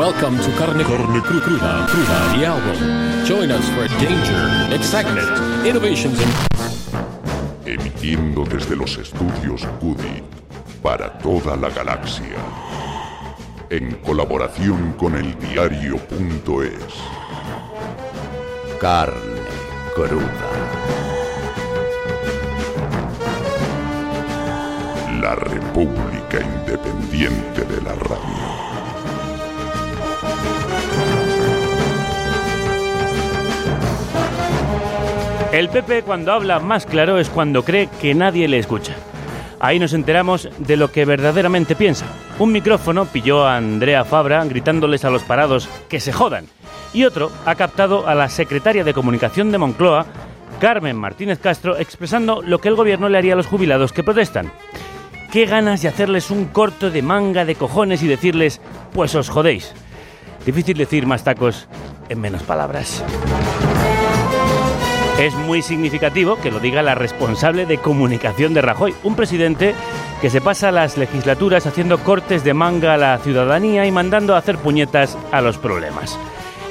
Welcome to Carne, Carne Cru- Cruda, Cruda, the album. Join us for danger, excitement, innovations, and Emitiendo desde los estudios Cudi para toda la galaxia. En colaboración con el diario.es. Carne cruda. La República Independiente de la Radio. El PP cuando habla más claro es cuando cree que nadie le escucha. Ahí nos enteramos de lo que verdaderamente piensa. Un micrófono pilló a Andrea Fabra gritándoles a los parados que se jodan. Y otro ha captado a la secretaria de comunicación de Moncloa, Carmen Martínez Castro, expresando lo que el gobierno le haría a los jubilados que protestan. Qué ganas de hacerles un corto de manga de cojones y decirles, pues os jodéis. Difícil decir más tacos en menos palabras. Es muy significativo que lo diga la responsable de comunicación de Rajoy, un presidente que se pasa las legislaturas haciendo cortes de manga a la ciudadanía y mandando a hacer puñetas a los problemas.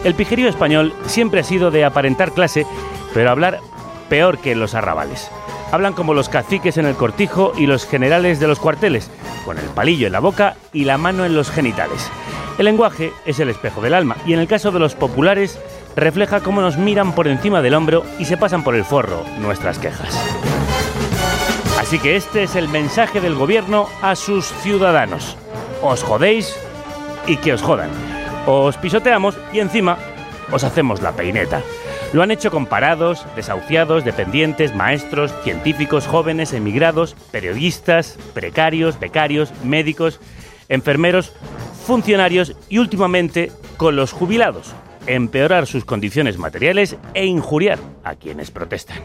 El pijerío español siempre ha sido de aparentar clase, pero hablar peor que los arrabales. Hablan como los caciques en el cortijo y los generales de los cuarteles, con el palillo en la boca y la mano en los genitales. El lenguaje es el espejo del alma y en el caso de los populares refleja cómo nos miran por encima del hombro y se pasan por el forro nuestras quejas. Así que este es el mensaje del gobierno a sus ciudadanos. Os jodéis y que os jodan. Os pisoteamos y encima os hacemos la peineta. Lo han hecho con parados, desahuciados, dependientes, maestros, científicos, jóvenes, emigrados, periodistas, precarios, becarios, médicos, enfermeros, funcionarios y últimamente con los jubilados. Empeorar sus condiciones materiales e injuriar a quienes protestan.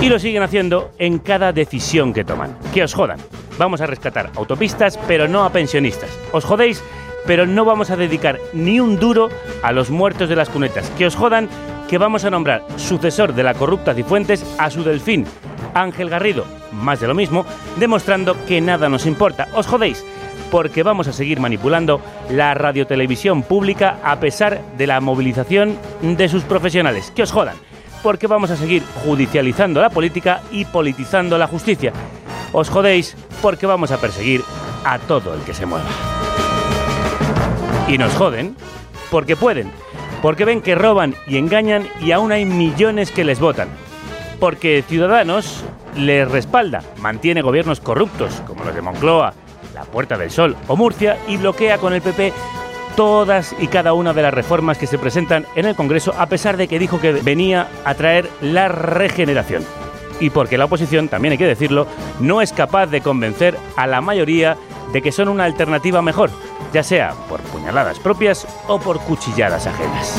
Y lo siguen haciendo en cada decisión que toman. Que os jodan. Vamos a rescatar autopistas, pero no a pensionistas. Os jodéis, pero no vamos a dedicar ni un duro a los muertos de las cunetas. Que os jodan, que vamos a nombrar sucesor de la corrupta Cifuentes a su delfín, Ángel Garrido. Más de lo mismo, demostrando que nada nos importa. Os jodéis, porque vamos a seguir manipulando la radiotelevisión pública a pesar de la movilización de sus profesionales. Que os jodan porque vamos a seguir judicializando la política y politizando la justicia. Os jodéis porque vamos a perseguir a todo el que se mueva. Y nos joden porque pueden, porque ven que roban y engañan y aún hay millones que les votan. Porque Ciudadanos les respalda, mantiene gobiernos corruptos como los de Moncloa, La Puerta del Sol o Murcia y bloquea con el PP todas y cada una de las reformas que se presentan en el Congreso, a pesar de que dijo que venía a traer la regeneración. Y porque la oposición, también hay que decirlo, no es capaz de convencer a la mayoría de que son una alternativa mejor, ya sea por puñaladas propias o por cuchilladas ajenas.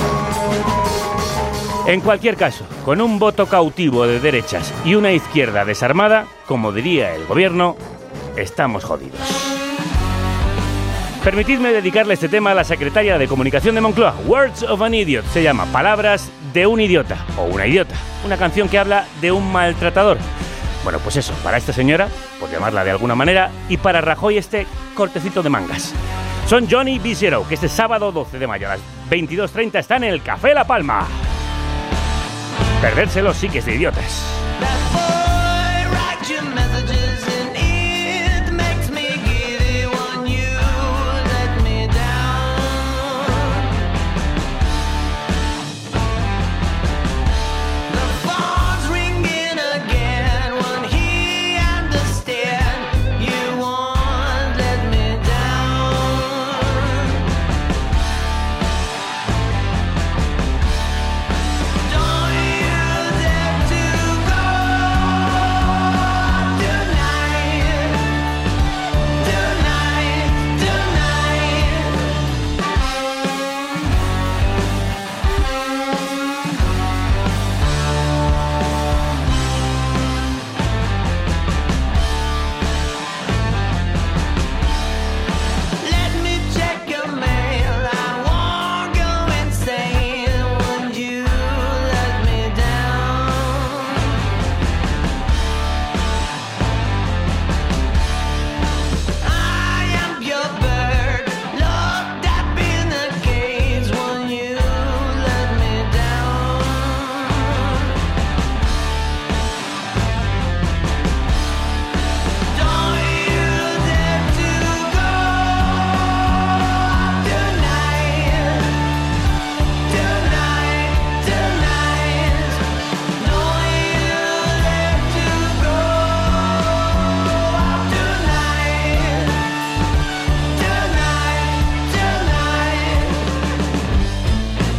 En cualquier caso, con un voto cautivo de derechas y una izquierda desarmada, como diría el gobierno, estamos jodidos. Permitidme dedicarle este tema a la secretaria de Comunicación de Moncloa. Words of an Idiot se llama Palabras de un idiota o una idiota. Una canción que habla de un maltratador. Bueno, pues eso, para esta señora, por llamarla de alguna manera, y para Rajoy este cortecito de mangas. Son Johnny B. Que este sábado 12 de mayo a las 22.30 están en el Café La Palma. Perdérselo sí que es de idiotas.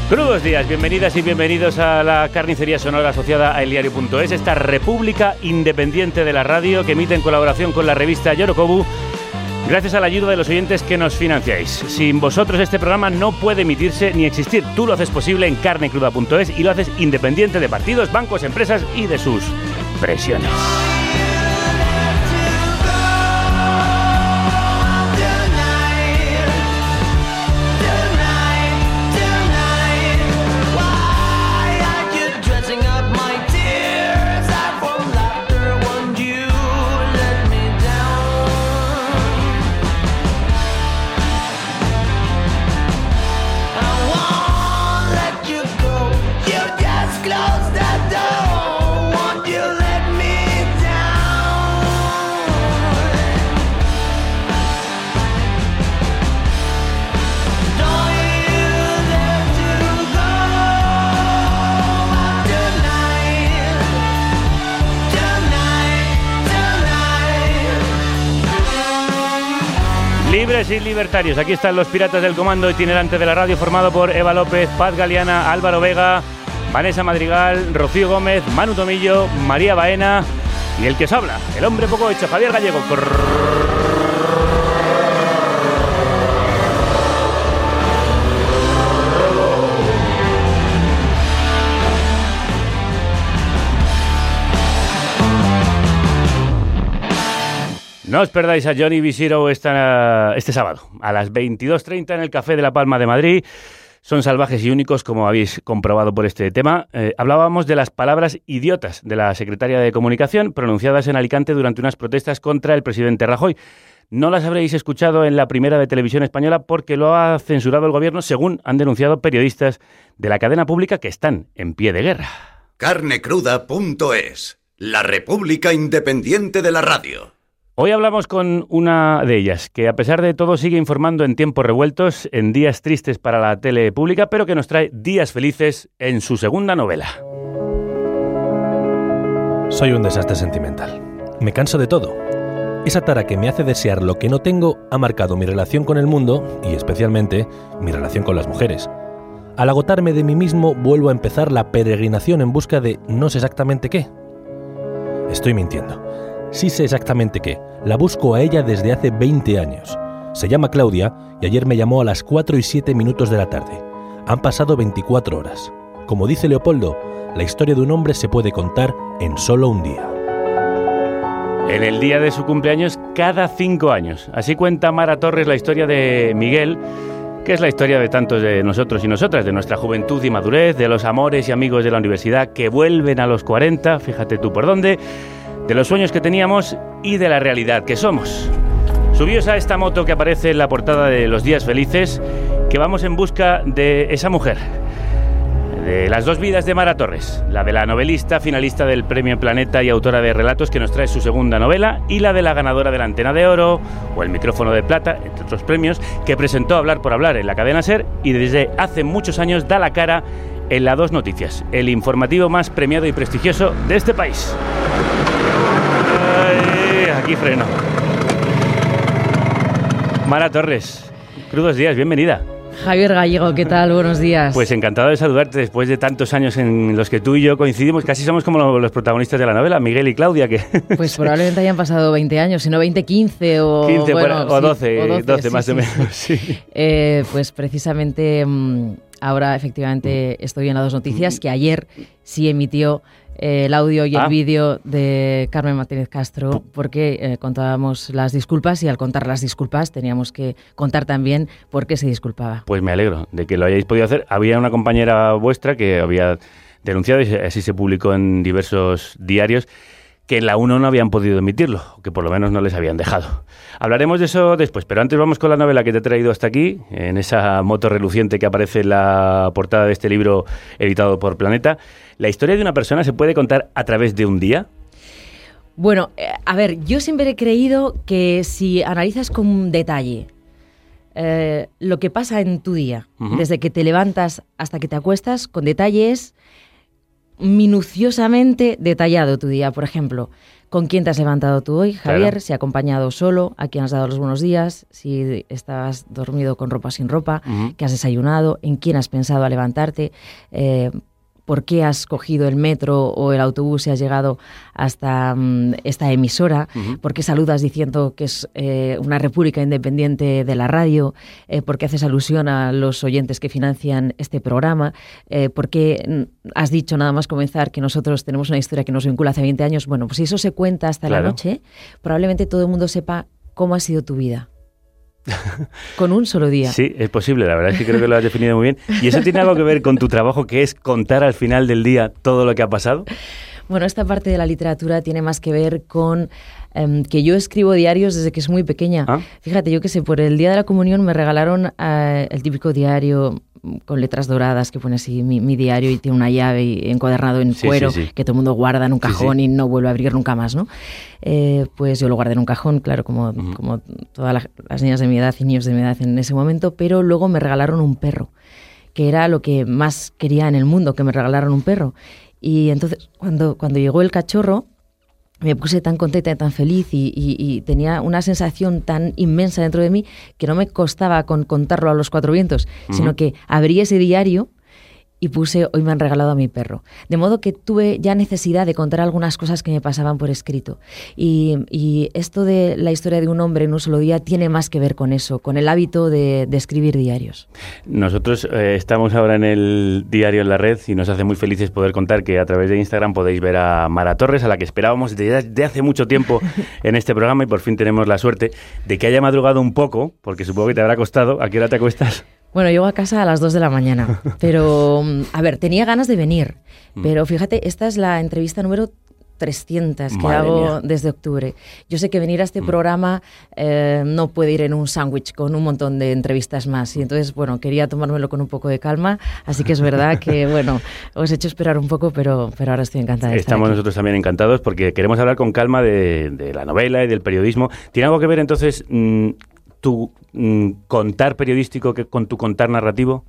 Crudos días, bienvenidas y bienvenidos a la carnicería sonora asociada a eldiario.es, esta república independiente de la radio que emite en colaboración con la revista Yorokobu, gracias a la ayuda de los oyentes que nos financiáis. Sin vosotros este programa no puede emitirse ni existir. Tú lo haces posible en carnecruda.es y lo haces independiente de partidos, bancos, empresas y de sus presiones. Y libertarios, aquí están los piratas del comando itinerante de la radio formado por Eva López, Paz Galeana, Álvaro Vega, Vanessa Madrigal, Rocío Gómez, Manu Tomillo, María Baena y el que os habla, el hombre poco hecho, Javier Gallego. No os perdáis a Johnny Visiro este sábado a las 22.30 en el Café de la Palma de Madrid. Son salvajes y únicos, como habéis comprobado por este tema. Eh, hablábamos de las palabras idiotas de la secretaria de Comunicación pronunciadas en Alicante durante unas protestas contra el presidente Rajoy. No las habréis escuchado en la primera de televisión española porque lo ha censurado el gobierno, según han denunciado periodistas de la cadena pública que están en pie de guerra. Carnecruda.es, la República Independiente de la Radio. Hoy hablamos con una de ellas, que a pesar de todo sigue informando en tiempos revueltos, en días tristes para la tele pública, pero que nos trae días felices en su segunda novela. Soy un desastre sentimental. Me canso de todo. Esa tara que me hace desear lo que no tengo ha marcado mi relación con el mundo y especialmente mi relación con las mujeres. Al agotarme de mí mismo vuelvo a empezar la peregrinación en busca de no sé exactamente qué. Estoy mintiendo. Sí sé exactamente qué. La busco a ella desde hace 20 años. Se llama Claudia y ayer me llamó a las 4 y 7 minutos de la tarde. Han pasado 24 horas. Como dice Leopoldo, la historia de un hombre se puede contar en solo un día. En el día de su cumpleaños, cada cinco años. Así cuenta Mara Torres la historia de Miguel, que es la historia de tantos de nosotros y nosotras, de nuestra juventud y madurez, de los amores y amigos de la universidad que vuelven a los 40, fíjate tú por dónde de los sueños que teníamos y de la realidad que somos. Subíos a esta moto que aparece en la portada de Los Días Felices, que vamos en busca de esa mujer, de las dos vidas de Mara Torres, la de la novelista, finalista del Premio Planeta y autora de relatos que nos trae su segunda novela, y la de la ganadora de la Antena de Oro o el Micrófono de Plata, entre otros premios, que presentó Hablar por Hablar en la cadena Ser y desde hace muchos años da la cara en la Dos Noticias, el informativo más premiado y prestigioso de este país aquí freno. Mara Torres, crudos días, bienvenida. Javier Gallego, ¿qué tal? Buenos días. Pues encantado de saludarte después de tantos años en los que tú y yo coincidimos. Casi somos como los protagonistas de la novela, Miguel y Claudia. Que pues probablemente hayan pasado 20 años, si no 20, 15 o, 15, o, 12, 12, más o menos. Sí. Eh, pues precisamente mm, ahora efectivamente estoy en las dos noticias que ayer sí emitió eh, el audio y el ah. vídeo de Carmen Martínez Castro porque eh, contábamos las disculpas y al contar las disculpas teníamos que contar también por qué se disculpaba. Pues me alegro de que lo hayáis podido hacer. Había una compañera vuestra que había denunciado y así se publicó en diversos diarios que en la 1 no habían podido emitirlo, o que por lo menos no les habían dejado. Hablaremos de eso después, pero antes vamos con la novela que te he traído hasta aquí, en esa moto reluciente que aparece en la portada de este libro editado por Planeta. ¿La historia de una persona se puede contar a través de un día? Bueno, eh, a ver, yo siempre he creído que si analizas con detalle eh, lo que pasa en tu día, desde que te levantas hasta que te acuestas, con detalle es minuciosamente detallado tu día. Por ejemplo, con quién te has levantado tú hoy, Javier, Claro. si acompañado solo, a quién has dado los buenos días, si estabas dormido con ropa sin ropa, Ujú. qué has desayunado, en quién has pensado al levantarte, eh, por qué has cogido el metro o el autobús y has llegado hasta mm, esta emisora, por qué saludas diciendo que es eh, una república independiente de la radio, eh, por qué haces alusión a los oyentes que financian este programa, eh, por qué mm, has dicho nada más comenzar que nosotros tenemos una historia que nos vincula hace 20 años. Bueno, pues si eso se cuenta hasta Claro. la noche, probablemente todo el mundo sepa cómo ha sido tu vida. Con un solo día. Sí, es posible, la verdad es que creo que lo has definido muy bien. ¿Y eso tiene algo que ver con tu trabajo, que es contar al final del día todo lo que ha pasado? Bueno, esta parte de la literatura tiene más que ver con em, que yo escribo diarios desde que es muy pequeña. Ah. Fíjate, yo que sé, por el día de la comunión me regalaron eh, el típico diario con letras doradas que pone así mi, mi diario y tiene una llave y encuadernado en Sí, cuero sí, sí. que todo el mundo guarda en un cajón y no vuelve a abrir nunca más, ¿no? Eh, pues yo lo guardé en un cajón, claro, como, como todas la- las niñas de mi edad y niños de mi edad en ese momento, pero luego me regalaron un perro que era lo que más quería en el mundo, que me regalaran un perro. Y entonces, cuando, cuando llegó el cachorro, me puse tan contenta y tan feliz y, y- y tenía una sensación tan inmensa dentro de mí que no me costaba con contarlo a los cuatro vientos, sino que abrí ese diario y puse hoy me han regalado a mi perro. De modo que tuve ya necesidad de contar algunas cosas que me pasaban por escrito. Y, y esto de la historia de un hombre en un solo día tiene más que ver con eso, con el hábito de, de escribir diarios. Nosotros eh, estamos ahora en el diario en la red y nos hace muy felices poder contar que a través de Instagram podéis ver a Mara Torres, a la que esperábamos desde hace mucho tiempo en este programa y por fin tenemos la suerte de que haya madrugado un poco, porque supongo que te habrá costado. ¿A qué hora te acuestas? Bueno, llego a casa a las 2 de la mañana, pero mm, a ver, tenía ganas de venir, Mm. pero fíjate, esta es la entrevista número 300 que Madre hago mía. desde octubre. Yo sé que venir a este programa eh, no puede ir en un sándwich con un montón de entrevistas más y entonces, bueno, quería tomármelo con un poco de calma, así que es verdad que, bueno, os he hecho esperar un poco, pero, pero ahora estoy encantada de estar Estamos aquí. nosotros también encantados porque queremos hablar con calma de, de la novela y del periodismo. ¿Tiene algo que ver entonces mm, tu mm, contar periodístico que con tu contar narrativo?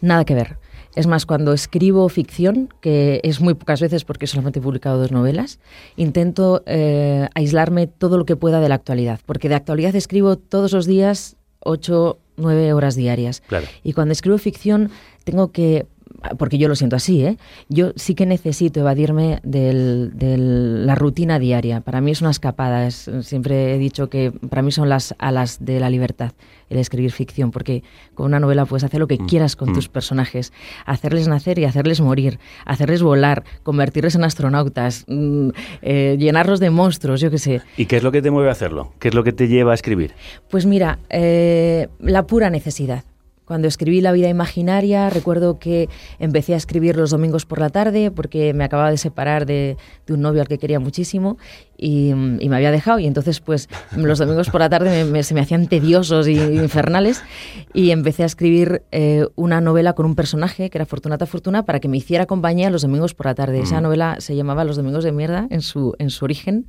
Nada que ver. Es más, cuando escribo ficción, que es muy pocas veces porque solamente he publicado dos novelas, intento eh, aislarme todo lo que pueda de la actualidad, porque de actualidad escribo todos los días ocho, nueve horas diarias. Claro. Y cuando escribo ficción tengo que, porque yo lo siento así, ¿eh? yo sí que necesito evadirme de la rutina diaria. Para mí es una escapada. es- siempre he dicho que para mí son las alas de la libertad el escribir ficción, porque con una novela puedes hacer lo que quieras con tus personajes, hacerles nacer y hacerles morir, hacerles volar, convertirles en astronautas, mm, eh, llenarlos de monstruos, yo qué sé. ¿Y qué es lo que te mueve a hacerlo? ¿Qué es lo que te lleva a escribir? Pues mira, eh, la pura necesidad. Cuando escribí La vida imaginaria, recuerdo que empecé a escribir los domingos por la tarde porque me acababa de separar de, un novio al que quería muchísimo y, y me había dejado. Y entonces, pues, los domingos por la tarde me- me- se me hacían tediosos y infernales y empecé a escribir eh, una novela con un personaje que era Fortunata Fortuna para que me hiciera compañía los domingos por la tarde. Esa novela se llamaba Los domingos de mierda en su, en su origen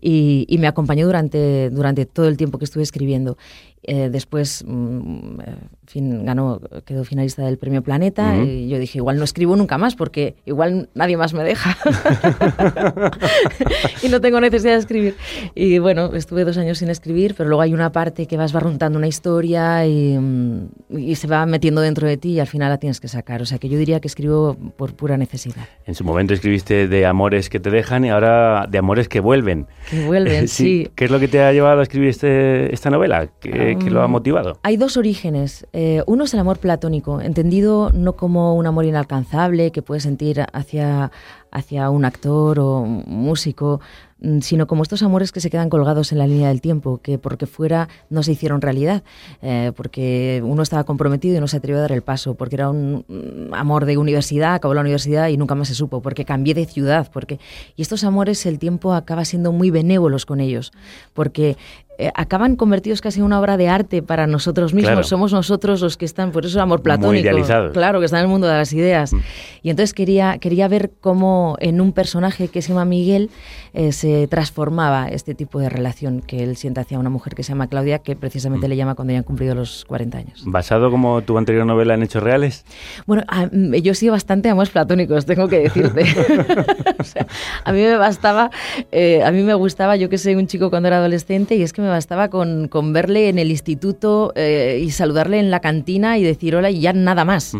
y, y me acompañó durante, durante todo el tiempo que estuve escribiendo. Eh, después, mm, fin, ganó, quedó finalista del Premio Planeta Ujú. y yo dije, igual no escribo nunca más porque igual nadie más me deja y no tengo necesidad de escribir. Y bueno, estuve dos años sin escribir, pero luego hay una parte que vas barruntando una historia y, mm, y se va metiendo dentro de ti y al final la tienes que sacar. O sea que yo diría que escribo por pura necesidad. En su momento escribiste de amores que te dejan y ahora de amores que vuelven. Que vuelven, sí. ¿Qué es lo que te ha llevado a escribir este, esta novela? ¿Qué, qué lo ha Um, motivado? Hay dos orígenes. Eh, uno es el amor platónico, entendido no como un amor inalcanzable que puedes sentir hacia, hacia un actor o músico, mm, sino como estos amores que se quedan colgados en la línea del tiempo, que porque fuera no se hicieron realidad, eh, porque uno estaba comprometido y no se atrevió a dar el paso, porque era un mm, amor de universidad, acabó la universidad y nunca más se supo, porque cambié de ciudad, porque y estos amores el tiempo acaba siendo muy benévolos con ellos, porque eh, acaban convertidos casi en una obra de arte para nosotros mismos. Somos nosotros los que están, por eso amor platónico. Claro, que está en el mundo de las ideas. Mm. Y entonces quería, quería ver cómo en un personaje que se llama Miguel eh, se transformaba este tipo de relación que él siente hacia una mujer que se llama Claudia, que precisamente mm. le llama cuando ya han cumplido los 40 años. ¿Basado como tu anterior novela en hechos reales? Bueno, yo he sido bastante amores platónicos, tengo que decirte. a mí me bastaba, eh, a mí me gustaba, yo que soy un chico cuando era adolescente, y es que me bastaba con, con verle en el instituto eh, y saludarle en la cantina y decir hola y ya nada más.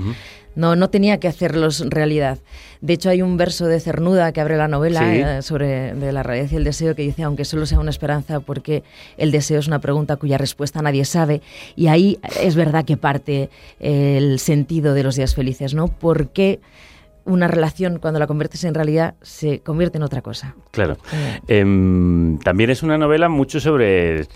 No, no tenía que hacerlos realidad. De hecho, hay un verso de Cernuda que abre la novela eh, sobre de la realidad y el deseo que dice, aunque solo sea una esperanza, porque el deseo es una pregunta cuya respuesta nadie sabe. Y ahí es verdad que parte el sentido de los días felices, ¿no? Porque una relación, cuando la conviertes en realidad, se convierte en otra cosa. Claro. Eh. Em, también es una novela mucho sobre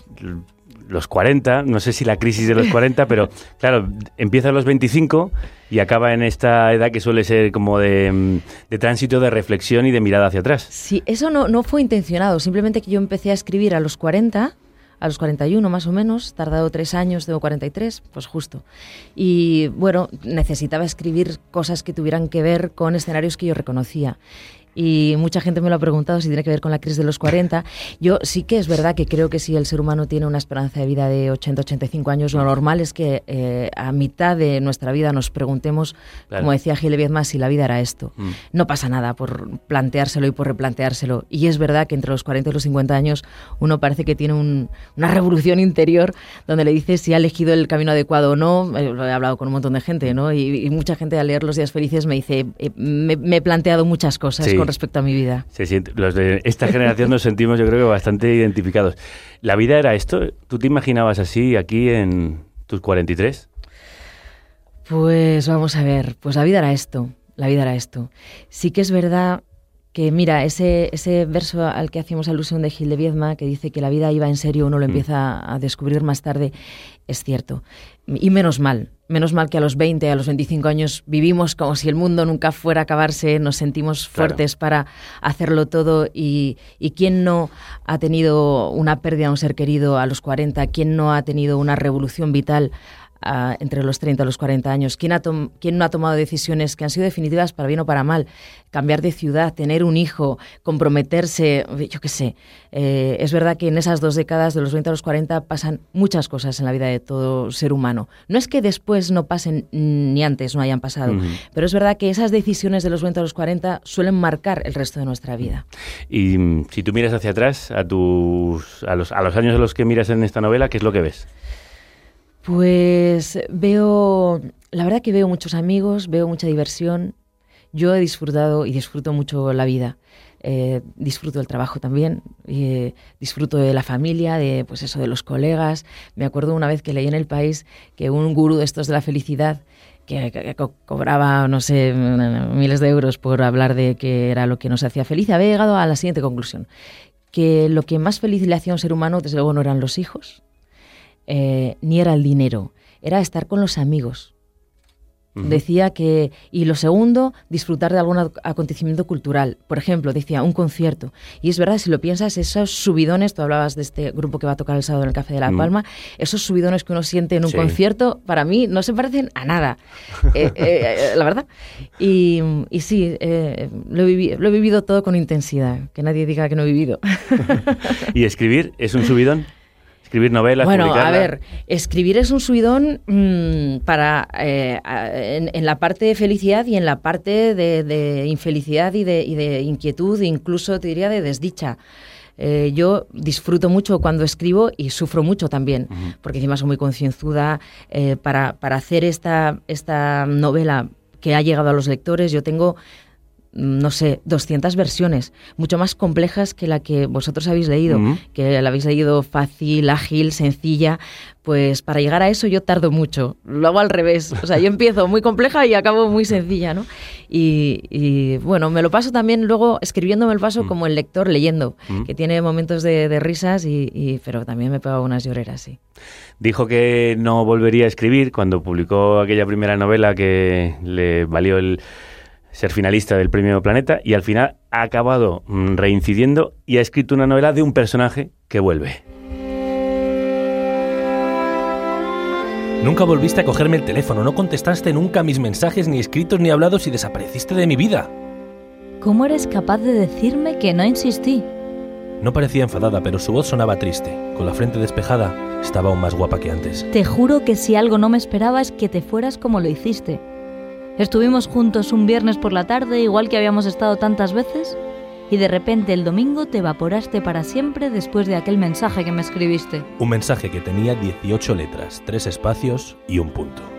los 40, no sé si la crisis de los 40, pero claro, empieza a los 25 y acaba en esta edad que suele ser como de, de, tránsito, de reflexión y de mirada hacia atrás. Sí, eso no, no fue intencionado, simplemente que yo empecé a escribir a los 40 a los 41 más o menos, tardado tres años, tengo 43, pues justo. Y bueno, necesitaba escribir cosas que tuvieran que ver con escenarios que yo reconocía y mucha gente me lo ha preguntado si tiene que ver con la crisis de los 40. Yo sí que es verdad que creo que si el ser humano tiene una esperanza de vida de 80-85 años, lo normal es que eh, a mitad de nuestra vida nos preguntemos, como decía Gil Viedma, si la vida era esto. Mm. No pasa nada por planteárselo y por replanteárselo. Y es verdad que entre los 40 y los 50 años uno parece que tiene una revolución interior donde le dice si ha elegido el camino adecuado o no. Eh, lo he hablado con un montón de gente, ¿no? Y, mucha gente al leer Los días felices me dice, eh, me, he planteado muchas cosas respecto a mi vida. Los de esta generación nos sentimos yo creo que bastante identificados. ¿La vida era esto? ¿Tú te imaginabas así aquí en tus 43? Pues vamos a ver, pues la vida era esto, la vida era esto. Sí que es verdad que mira, ese, ese verso al que hacíamos alusión de Gil de Viedma, que dice que la vida iba en serio, uno lo mm. empieza a descubrir más tarde, es cierto. Y menos mal, menos mal que a los 20, a los 25 años vivimos como si el mundo nunca fuera a acabarse, nos sentimos fuertes para hacerlo todo y, y quién no ha tenido una pérdida de un ser querido a los 40, quién no ha tenido una revolución vital entre los 30 y los 40 años? ¿Quién, ha ¿Quién no ha tomado decisiones que han sido definitivas para bien o para mal? Cambiar de ciudad, tener un hijo, comprometerse, yo qué sé. Eh, es verdad que en esas dos décadas, de los 20 a los 40, pasan muchas cosas en la vida de todo ser humano. No es que después no pasen ni antes no hayan pasado, pero es verdad que esas decisiones de los 20 a los 40 suelen marcar el resto de nuestra vida. Y mm, si tú miras hacia atrás, a, tus, a, los, a los años a los que miras en esta novela, ¿qué es lo que ves? Pues veo, la verdad que veo muchos amigos, veo mucha diversión. Yo he disfrutado y disfruto mucho la vida. Eh, disfruto del trabajo también, eh, disfruto de la familia, de pues eso, de los colegas. Me acuerdo una vez que leí en el país que un gurú de estos de la felicidad que, cobraba, no sé, miles de euros por hablar de que era lo que nos hacía feliz, había llegado a la siguiente conclusión, que lo que más feliz le hacía a un ser humano, desde luego, no eran los hijos, eh, ni era el dinero, era estar con los amigos. Decía que, y lo segundo, disfrutar de algún acontecimiento cultural. Por ejemplo, decía, un concierto. Y es verdad, si lo piensas, esos subidones, tú hablabas de este grupo que va a tocar el sábado en el Café de La Palma, esos subidones que uno siente en un concierto, para mí no se parecen a nada, eh, eh, la verdad. Y, y sí, lo, he lo he vivido todo con intensidad, que nadie diga que no he vivido. ¿Y escribir es un subidón? Escribir novelas. Bueno, a ver, escribir es un subidón mm, para eh, en, la parte de felicidad y en la parte de, infelicidad y de, y de, inquietud, incluso te diría de desdicha. Eh, yo disfruto mucho cuando escribo y sufro mucho también, porque encima soy muy concienzuda. Eh, para, para hacer esta, esta novela que ha llegado a los lectores, yo tengo no sé, 200 versiones, mucho más complejas que la que vosotros habéis leído, que la habéis leído fácil, ágil, sencilla. Pues para llegar a eso yo tardo mucho, lo hago al revés. O sea, yo empiezo muy compleja y acabo muy sencilla, ¿no? Y, bueno, me lo paso también luego escribiendo, me lo paso como el lector leyendo, que tiene momentos de, risas, y, pero también me pego unas lloreras, sí. Dijo que no volvería a escribir cuando publicó aquella primera novela que le valió el ser finalista del Premio Planeta y al final ha acabado mm, reincidiendo y ha escrito una novela de un personaje que vuelve. Nunca volviste a cogerme el teléfono, no contestaste nunca mis mensajes ni escritos ni hablados y desapareciste de mi vida. ¿Cómo eres capaz de decirme que no insistí? No parecía enfadada, pero su voz sonaba triste. Con la frente despejada, estaba aún más guapa que antes. Te juro que si algo no me esperaba es que te fueras como lo hiciste. Estuvimos juntos un viernes por la tarde, igual que habíamos estado tantas veces, y de repente el domingo te evaporaste para siempre después de aquel mensaje que me escribiste. Un mensaje que tenía 18 letras, 3 espacios y un punto.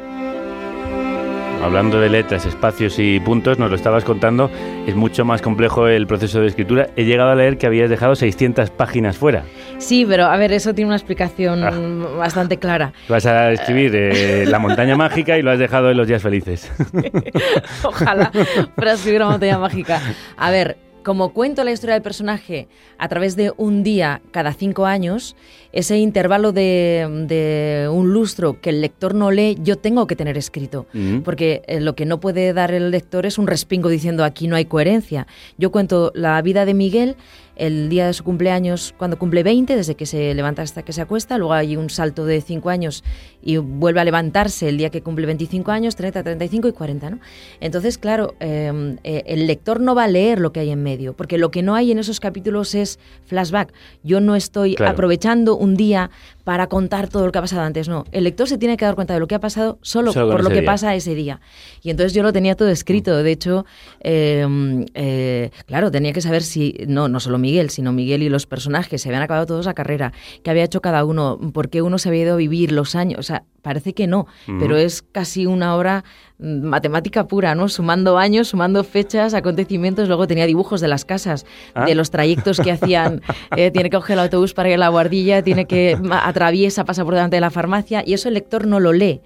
Hablando de letras, espacios y puntos, nos lo estabas contando, es mucho más complejo el proceso de escritura. He llegado a leer que habías dejado 600 páginas fuera. Sí, pero a ver, eso tiene una explicación Ah. bastante clara. Vas a escribir eh, La montaña mágica y lo has dejado en los días felices. Ojalá para escribir una montaña mágica. A ver, como cuento la historia del personaje a través de un día cada cinco años, ese intervalo de, de un lustro que el lector no lee, yo tengo que tener escrito. Porque eh, lo que no puede dar el lector es un respingo diciendo aquí no hay coherencia. Yo cuento la vida de Miguel el día de su cumpleaños, cuando cumple 20, desde que se levanta hasta que se acuesta, luego hay un salto de 5 años y vuelve a levantarse el día que cumple 25 años, 30, 35 y 40, ¿no? Entonces, claro, eh, eh, el lector no va a leer lo que hay en medio, porque lo que no hay en esos capítulos es flashback. Yo no estoy Claro. aprovechando un día para contar todo lo que ha pasado antes, no. El lector se tiene que dar cuenta de lo que ha pasado solo, por lo que día. pasa ese día. Y entonces yo lo tenía todo escrito. De hecho, eh, eh, claro, tenía que saber si, no, no solo Miguel, sino Miguel y los personajes, se habían acabado todos la carrera, qué había hecho cada uno, por qué uno se había ido a vivir, los años. O sea, parece que no, Ujú. pero es casi una hora mm, matemática pura, ¿no? Sumando años, sumando fechas, acontecimientos. Luego tenía dibujos de las casas, Ah. de los trayectos que hacían. eh, tiene que coger el autobús para ir a la guardilla, tiene que atraviesa, pasa por delante de la farmacia y eso el lector no lo lee.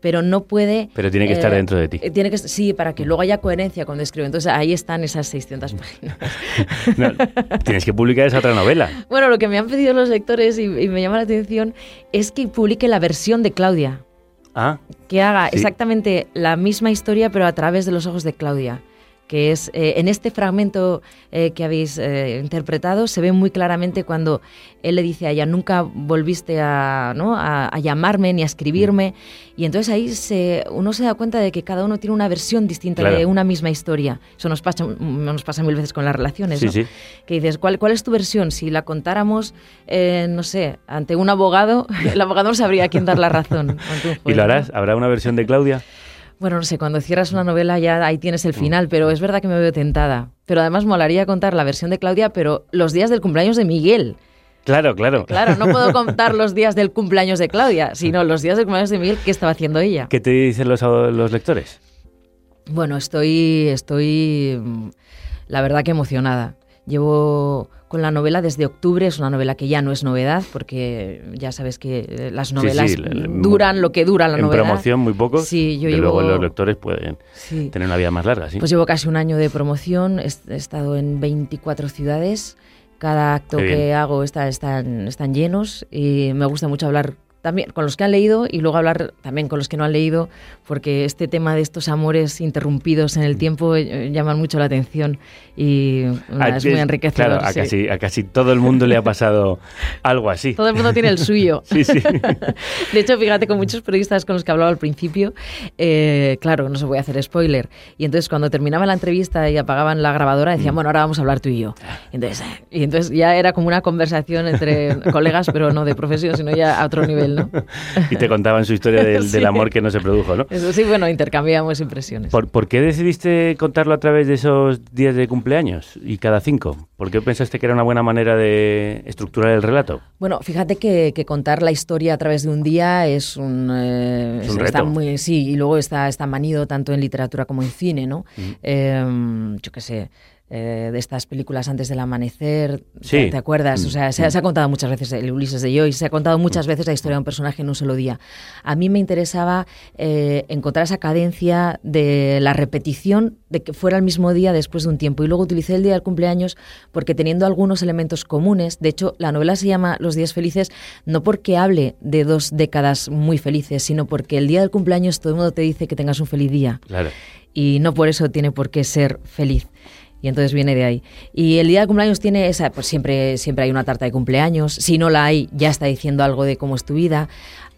Pero no puede. Pero tiene que estar dentro de ti. eh, Tiene que, sí, para que luego haya coherencia cuando escribe. Entonces ahí están esas 600 páginas. No, tienes que publicar esa otra novela. Bueno, lo que me han pedido los lectores y, y me llama la atención es que publique la versión de Claudia. Ah, que haga Sí. exactamente la misma historia pero a través de los ojos de Claudia que es eh, en este fragmento eh, que habéis eh, interpretado se ve muy claramente cuando él le dice a ella nunca volviste a, ¿no? a, a llamarme ni a escribirme y entonces ahí se, uno se da cuenta de que cada uno tiene una versión distinta Claro. de una misma historia eso nos pasa nos pasa mil veces con las relaciones Sí, ¿no? sí. que dices ¿cuál, cuál es tu versión si la contáramos eh, no sé ante un abogado el abogado no sabría a quién dar la razón ¿y lo harás? ¿Habrá una versión de Claudia? Bueno, no sé, cuando cierras una novela ya ahí tienes el final, pero es verdad que me veo tentada. Pero además molaría contar la versión de Claudia, pero los días del cumpleaños de Miguel. Claro, claro. Claro, no puedo contar los días del cumpleaños de Claudia, sino los días del cumpleaños de Miguel, ¿qué estaba haciendo ella? ¿Qué te dicen los, los lectores? Bueno, estoy, estoy, mm, la verdad que emocionada. Llevo con la novela desde octubre, es una novela que ya no es novedad, porque ya sabes que eh, las Sí, novelas sí, el- duran lo que dura la en novela. promoción muy poco. Sí, yo llevo... luego los lectores pueden Sí. tener una vida más larga, ¿sí? Pues llevo casi un año de promoción, he estado en 24 ciudades, cada acto que hago está, están, están llenos y me gusta mucho hablar también con los que han leído y luego hablar también con los que no han leído, porque este tema de estos amores interrumpidos en el tiempo eh, llaman mucho la atención y es muy enriquecedor. Claro, a sí. casi, a casi todo el mundo le ha pasado algo así. Todo el mundo tiene el suyo. Sí, sí. De hecho, fíjate, con muchos periodistas con los que hablaba al principio, eh, claro, no se puede hacer spoiler. Y entonces cuando terminaba la entrevista y apagaban la grabadora, decían, Mm. bueno, ahora vamos a hablar tú y yo. Entonces, y entonces ya era como una conversación entre colegas, pero no de profesión, sino ya a otro nivel, ¿no? Y te contaban su historia del, amor que no se produjo, ¿no? Eso sí, bueno, intercambiamos impresiones. ¿Por, por qué decidiste contarlo a través de esos días de cumpleaños y cada cinco? ¿Por qué pensaste que era una buena manera de estructurar el relato? Bueno, fíjate que, que contar la historia a través de un día es un, eh, Es un está reto. muy sí y luego está está manido tanto en literatura como en cine, ¿no? Mm. Eh, yo qué sé. Eh, de estas películas antes del amanecer, ¿te- Sí. ¿te, acuerdas? O sea, se, Mm. se ha contado muchas veces el Ulises de Joyce, se ha contado muchas veces la historia de un personaje en un solo día. A mí me interesaba eh, encontrar esa cadencia de la repetición de que fuera el mismo día después de un tiempo. Y luego utilicé el día del cumpleaños porque teniendo algunos elementos comunes, de hecho la novela se llama Los días felices no porque hable de dos décadas muy felices, sino porque el día del cumpleaños todo el mundo te dice que tengas un feliz día Claro. y no por eso tiene por qué ser feliz. Y entonces viene de ahí. Y el día de cumpleaños tiene esa, pues siempre, siempre hay una tarta de cumpleaños, si no la hay, ya está diciendo algo de cómo es tu vida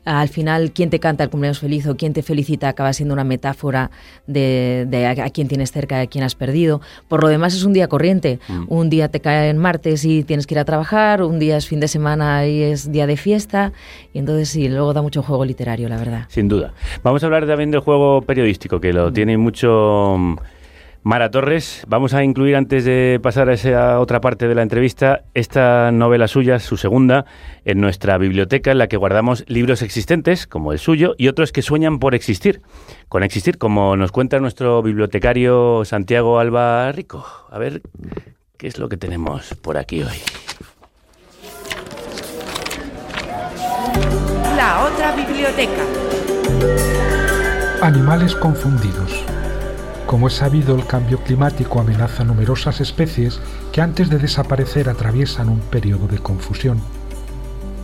al final quién te canta el cumpleaños feliz o quién te felicita acaba siendo una metáfora de, a, quién tienes cerca, a quién has perdido. Por lo demás es un día corriente. Mm. Un día te cae en martes y tienes que ir a trabajar, un día es fin de semana y es día de fiesta. Y entonces sí, luego da mucho juego literario, la verdad. Sin duda. Vamos a hablar también del juego periodístico, que lo mm. tiene mucho Mara Torres, vamos a incluir antes de pasar a esa otra parte de la entrevista esta novela suya, su segunda, en nuestra biblioteca en la que guardamos libros existentes, como el suyo, y otros que sueñan por existir, con existir, como nos cuenta nuestro bibliotecario Santiago Alba Rico. A ver, ¿qué es lo que tenemos por aquí hoy? La otra biblioteca. Animales confundidos. Como es sabido, el cambio climático amenaza numerosas especies que antes de desaparecer atraviesan un periodo de confusión.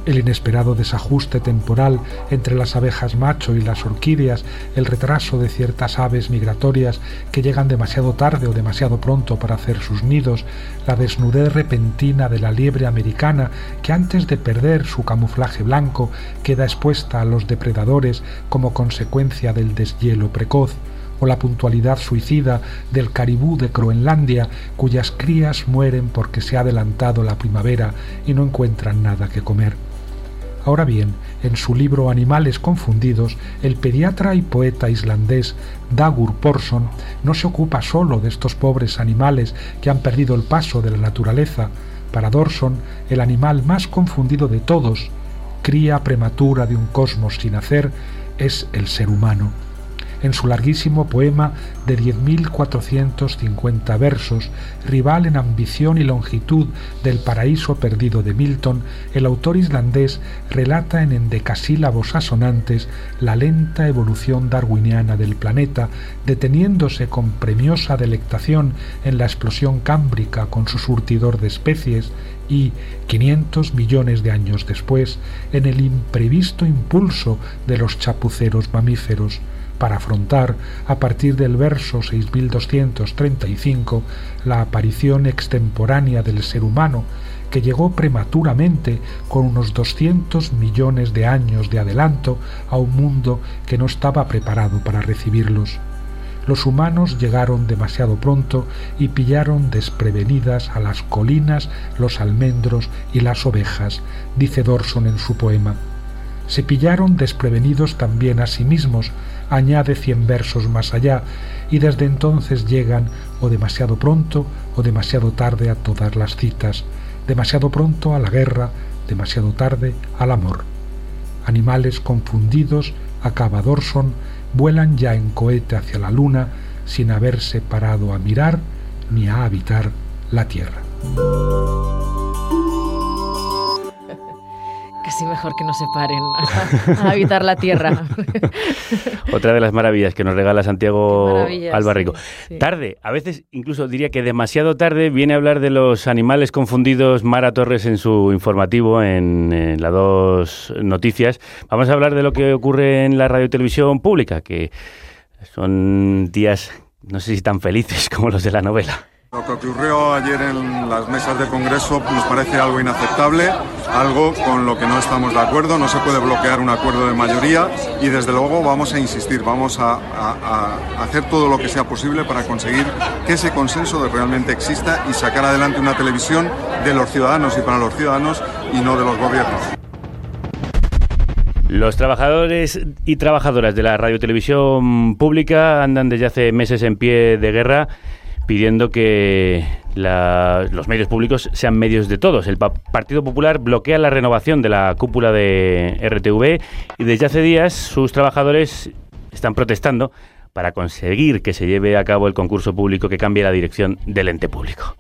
El inesperado desajuste temporal entre las abejas macho y las orquídeas, el retraso de ciertas aves migratorias que llegan demasiado tarde o demasiado pronto para hacer sus nidos, la desnudez repentina de la liebre americana que antes de perder su camuflaje blanco queda expuesta a los depredadores como consecuencia del deshielo precoz, o la puntualidad suicida del caribú de Groenlandia, cuyas crías mueren porque se ha adelantado la primavera y no encuentran nada que comer. Ahora bien, en su libro Animales confundidos, el pediatra y poeta islandés Dagur Porson no se ocupa solo de estos pobres animales que han perdido el paso de la naturaleza. Para Dorson, el animal más confundido de todos, cría prematura de un cosmos sin hacer, es el ser humano en su larguísimo poema de 10.450 versos, rival en ambición y longitud del paraíso perdido de Milton, el autor islandés relata en endecasílabos asonantes la lenta evolución darwiniana del planeta, deteniéndose con premiosa delectación en la explosión cámbrica con su surtidor de especies y, 500 millones de años después, en el imprevisto impulso de los chapuceros mamíferos, para afrontar, a partir del verso 6235, la aparición extemporánea del ser humano, que llegó prematuramente con unos 200 millones de años de adelanto a un mundo que no estaba preparado para recibirlos. Los humanos llegaron demasiado pronto y pillaron desprevenidas a las colinas, los almendros y las ovejas, dice Dorson en su poema. Se pillaron desprevenidos también a sí mismos, añade cien versos más allá, y desde entonces llegan o demasiado pronto o demasiado tarde a todas las citas, demasiado pronto a la guerra, demasiado tarde al amor. Animales confundidos, acaba Dorson, vuelan ya en cohete hacia la luna sin haberse parado a mirar ni a habitar la tierra. Casi mejor que no se paren a, habitar la tierra. Otra de las maravillas que nos regala Santiago Albarrico. Tarde, a veces incluso diría que demasiado tarde, viene a hablar de los animales confundidos Mara Torres en su informativo en, en las dos noticias. Vamos a hablar de lo que ocurre en la radio y televisión pública, que son días, no sé si tan felices como los de la novela. Lo que ocurrió ayer en las mesas de Congreso nos parece algo inaceptable, algo con lo que no estamos de acuerdo, no se puede bloquear un acuerdo de mayoría y desde luego vamos a insistir, vamos a, hacer todo lo que sea posible para conseguir que ese consenso realmente exista y sacar adelante una televisión de los ciudadanos y para los ciudadanos y no de los gobiernos. Los trabajadores y trabajadoras de la radiotelevisión pública andan desde hace meses en pie de guerra pidiendo que los medios públicos sean medios de todos. El Partido Popular bloquea la renovación de la cúpula de RTV y desde hace días sus trabajadores están protestando para conseguir que se lleve a cabo el concurso público que cambie la dirección del ente público.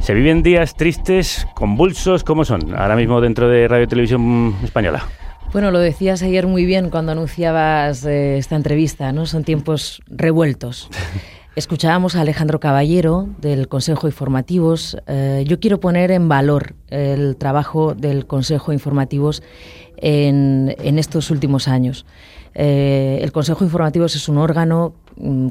Se viven días tristes, convulsos, ¿cómo son ahora mismo dentro de Radio Televisión Española? Bueno, lo decías ayer muy bien cuando anunciabas eh, esta entrevista, ¿no? Son tiempos revueltos. Escuchábamos a Alejandro Caballero del Consejo Informativos. Eh, yo quiero poner en valor el trabajo del Consejo Informativos en, estos últimos años. Eh, el Consejo Informativos es un órgano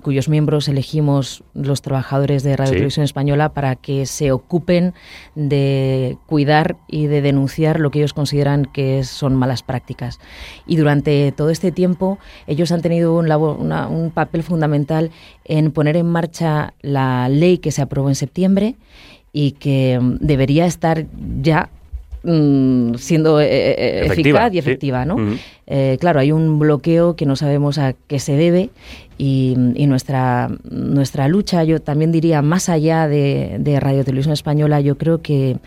cuyos miembros elegimos los trabajadores de Radio Sí. Televisión Española para que se ocupen de cuidar y de denunciar lo que ellos consideran que son malas prácticas. Y durante todo este tiempo ellos han tenido un, una- un papel fundamental en poner en marcha la ley que se aprobó en septiembre y que mm, debería estar ya mm, siendo eh, eh, Efectiva, eficaz y sí. efectiva, ¿no? Eh, claro, hay un bloqueo que no sabemos a qué se debe y, y nuestra, nuestra lucha, yo también diría, más allá de, de Radio Televisión Española, yo creo que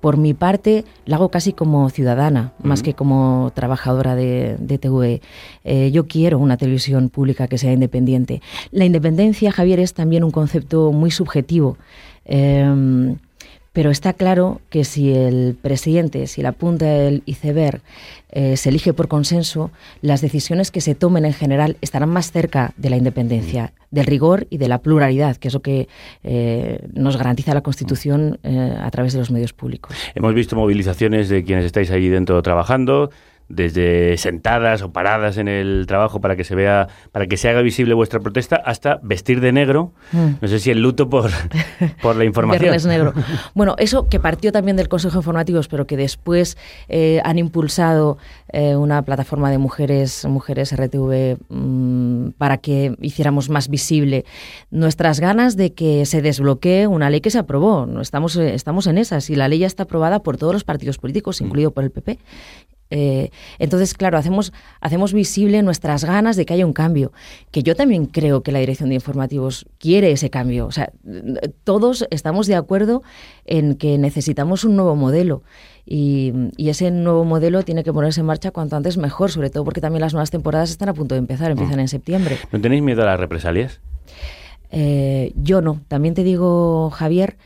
por mi parte la hago casi como ciudadana, más que como trabajadora de, de TV. Eh, yo quiero una televisión pública que sea independiente. La independencia, Javier, es también un concepto muy subjetivo. Em, pero está claro que si el presidente, si la punta del iceberg eh, se elige por consenso, las decisiones que se tomen en general estarán más cerca de la independencia, del rigor y de la pluralidad, que es lo que eh, nos garantiza la Constitución eh, a través de los medios públicos. Hemos visto movilizaciones de quienes estáis ahí dentro trabajando, desde sentadas o paradas en el trabajo para que se vea, para que se haga visible vuestra protesta, hasta vestir de negro. Mm. No sé si el luto por, por la información. Viernes negro. Bueno, eso que partió también del Consejo de Informativos, pero que después eh, han impulsado eh, una plataforma de mujeres, mujeres RTV, mm, para que hiciéramos más visible nuestras ganas de que se desbloquee una ley que se aprobó. No estamos, eh, estamos en esas y la ley ya está aprobada por todos los partidos políticos, incluido por el PP. Eh, entonces, claro, hacemos, hacemos visible nuestras ganas de que haya un cambio, que yo también creo que la dirección de informativos quiere ese cambio. O sea, todos estamos de acuerdo en que necesitamos un nuevo modelo y, y ese nuevo modelo tiene que ponerse en marcha cuanto antes mejor, sobre todo porque también las nuevas temporadas están a punto de empezar, empiezan en septiembre. ¿No tenéis miedo a las represalias? Eh, yo no. También te digo, Javier,